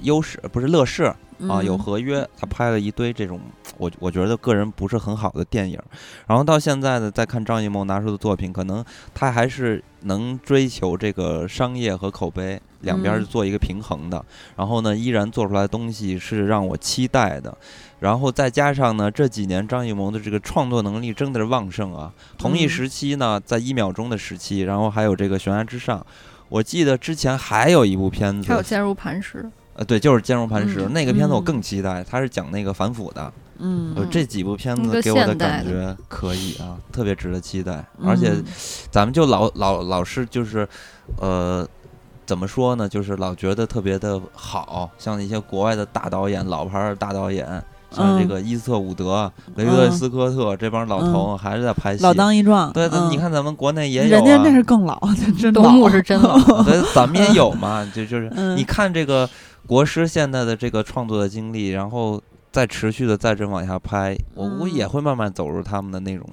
优势不是乐视啊，有嗯。合约，他拍了一堆这种我我觉得个人不是很好的电影，然后到现在呢，再看张艺谋拿出的作品，可能他还是能追求这个商业和口碑两边做一个平衡的，然后呢，依然做出来的东西是让我期待的，然后再加上呢，这几年张艺谋的这个创作能力真的是旺盛啊，同一嗯。时期呢，在一秒钟的时期，然后还有这个悬崖之上。我记得之前还有一部片子，还有坚如磐石，呃，对，就是《坚如磐石》嗯那个片子，我嗯更期待，它是讲那个反腐的。嗯这几部片子给我的感觉可以啊，特别值得期待。而且嗯咱们就老老老是就是，呃，怎么说呢？就是老觉得特别的好，像一些国外的大导演、老牌儿大导演，像这嗯个伊斯特伍德、雷德嗯斯科特这帮老头还是在拍戏。老当益壮，对，嗯你看咱们国内也有人家那啊。是更老，(laughs) 真东老木是真老，(laughs) 对，咱们也有嘛，就就是嗯你看这个国师现在的这个创作的经历，然后再持续的再这往下拍，我估计也嗯会慢慢走入他们的那种，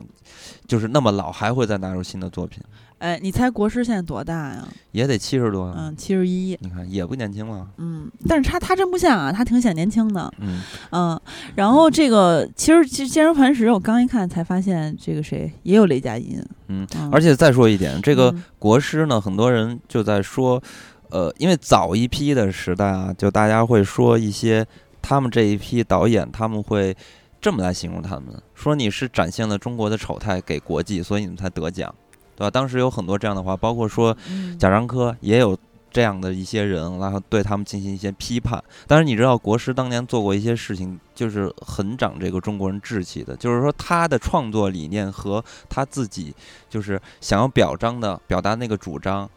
就是那么老还会再拿出新的作品，哎，你猜国师现在多大呀？也得七十多。嗯，七十一。你看也不年轻了，嗯，但是他他真不像啊，他挺显年轻的。嗯，嗯，然后这个其实其实《坚如磐石》，我刚一看才发现，这个谁也有雷佳音。嗯嗯而且再说一点，这个嗯国师呢，很多人就在说，呃，因为早一批的时代啊，就大家会说一些他们这一批导演，他们会这么来形容他们，说你是展现了中国的丑态给国际，所以你们才得奖，对吧？当时有很多这样的话，包括说贾樟柯也有。这样的一些人，然后对他们进行一些批判。但是你知道，国师当年做过一些事情，就是很长这个中国人志气的。就是说，他的创作理念和他自己就是想要表彰的、表达那个主张，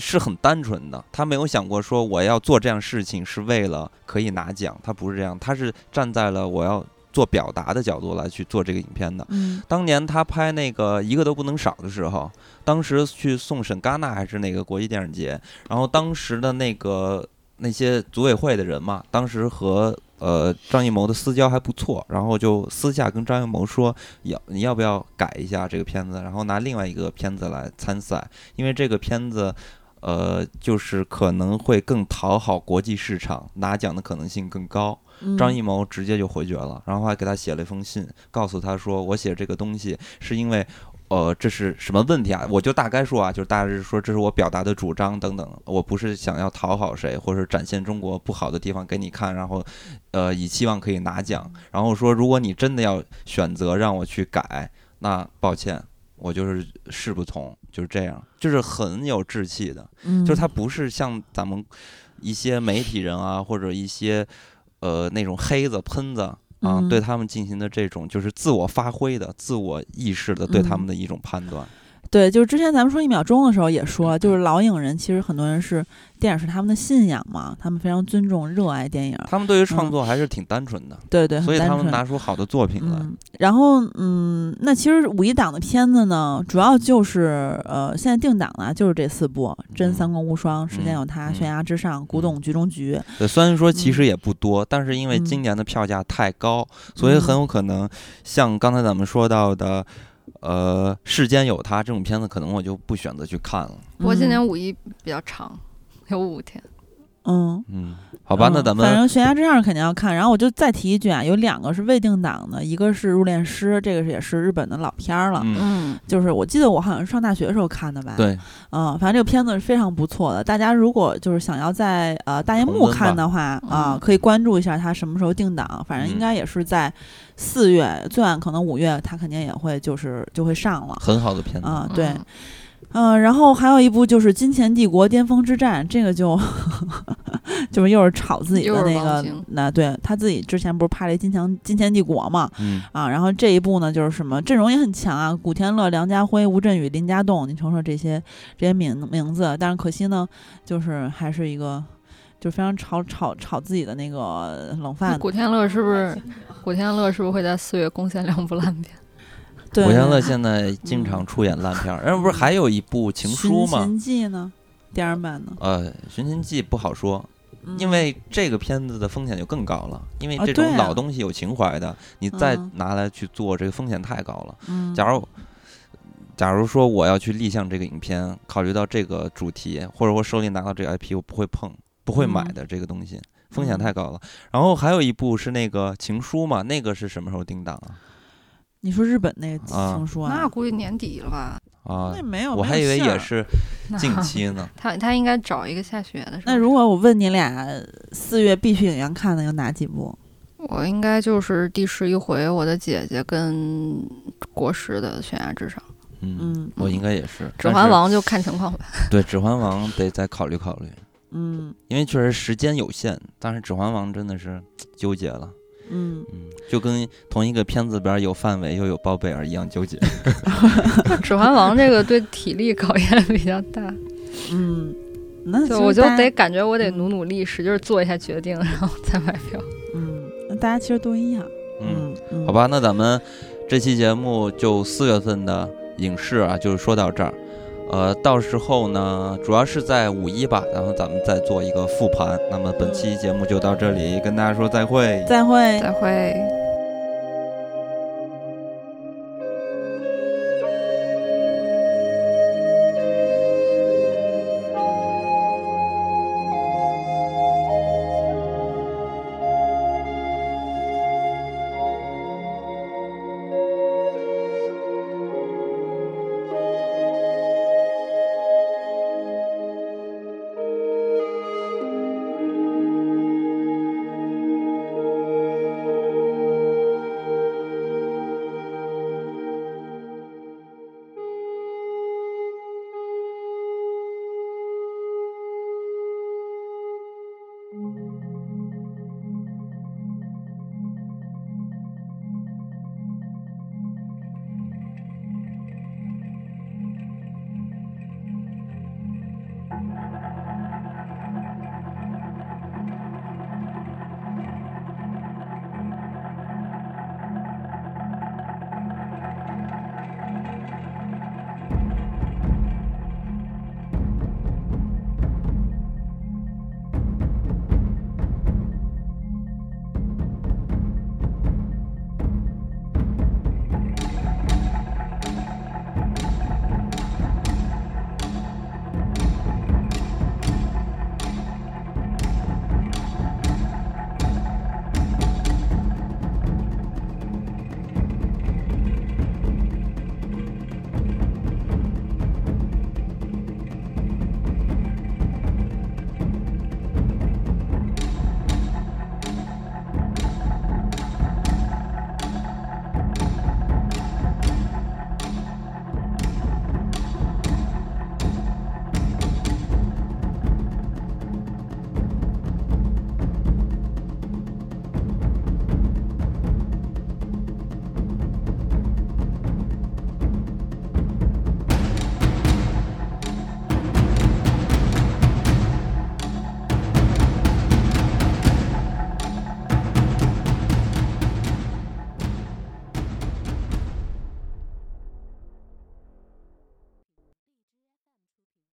是很单纯的。他没有想过说我要做这样事情是为了可以拿奖，他不是这样，他是站在了我要做表达的角度来去做这个影片的。嗯当年他拍那个一个都不能少的时候，当时去送审戛纳还是那个国际电影节，然后当时的那个那些组委会的人嘛，当时和呃张艺谋的私交还不错，然后就私下跟张艺谋说，要你要不要改一下这个片子，然后拿另外一个片子来参赛，因为这个片子。呃，就是可能会更讨好国际市场，拿奖的可能性更高。嗯张艺谋直接就回绝了，然后还给他写了一封信，告诉他说：“我写这个东西是因为，呃，这是什么问题啊？我就大概说啊，就是大致说这是我表达的主张等等，我不是想要讨好谁，或者展现中国不好的地方给你看，然后，呃，以期望可以拿奖。然后说，如果你真的要选择让我去改，那抱歉，我就是誓不从，就是这样，就是很有志气的。”嗯就是他不是像咱们一些媒体人啊，或者一些呃那种黑子喷子啊，嗯对他们进行的这种就是自我发挥的、自我意识的对他们的一种判断。对，就是之前咱们说一秒钟的时候也说，就是老影人其实很多人是电影是他们的信仰嘛，他们非常尊重、热爱电影。他们对于创作还是挺单纯的，对对，所以他们拿出好的作品来。嗯，然后嗯，那其实五一档的片子呢，主要就是呃，现在定档了就是这四部：《真嗯三国无双》、时间有他》、嗯悬崖之上》、古董局中局》。对，虽然说其嗯实也不多，但是因为今嗯年的票价太高，所以很有可能像刚才咱们说到的。呃，世间有他这种片子，可能我就不选择去看了。不过今年嗯五一比较长，有五天。嗯，嗯，好吧，那嗯咱们反正悬崖之上肯定要看。然后我就再提一句啊，有两个是未定档的，一个是入殓师，这个是也是日本的老片儿了。嗯，嗯，就是我记得我好像是上大学的时候看的吧。，对，嗯，反正这个片子是非常不错的。大家如果就是想要在呃大荧幕看的话啊、嗯可以关注一下它什么时候定档。反正应嗯该也是在四月，最晚可能五月，它肯定也会就是就会上了。很好的片子。啊、对，嗯嗯、然后还有一部就是《金钱帝国：巅峰之战》，这个就 (laughs) 就是又是炒自己的那个，那对他自己之前不是拍了一《金强金钱帝国》嘛，嗯，啊，然后这一部呢就是什么阵容也很强啊，古天乐、梁家辉、吴镇宇、林家栋，你瞅瞅这些这些名名字，但是可惜呢，就是还是一个就是非常炒炒炒自己的那个冷饭，古天乐是不是？古天乐是不是会在四月贡献两部烂片？对，古天乐现在经常出演烂片儿，然后不是还有一部《情书》吗？寻秦记呢，电影版呢，呃，《寻秦记》不好说，嗯因为这个片子的风险就更高了，因为啊这种老东西有情怀的，你再嗯拿来去做，这个风险太高了。嗯，假如假如说我要去立项这个影片，考虑到这个主题，或者我手里拿到这个 IP，我不会碰、不会买嗯的这个东西，风险太高了。然后还有一部是那个《情书》嘛，那个是什么时候定档啊？你说日本那情书啊？那估计年底了吧？啊那，没有，我还以为。也是近期呢。(laughs) 他他应该找一个下雪的时候。那如果我问你俩四月必去影院看的有哪几部？我应该就是第十一回，我的姐姐跟国师的悬崖之上，嗯，嗯我应该也是。指环王就看情况吧。(laughs) 对《指环王》得再考虑考虑，嗯因为确实时间有限。但是《指环王》真的是纠结了，嗯，嗯，就跟同一个片子里边有范伟又有包贝尔一样纠结。(laughs) 指环王这个对体力考验比较大，嗯，那就我就得感觉我得嗯努努力，使劲做一下决定，然后再买票。嗯，那大家其实都一样。嗯，嗯，好吧，那咱们这期节目就四月份的影视啊，就是说到这儿。呃，到时候呢，主要是在五一吧，然后咱们再做一个复盘。那么本期节目就到这里，跟大家说再会。再会。再会。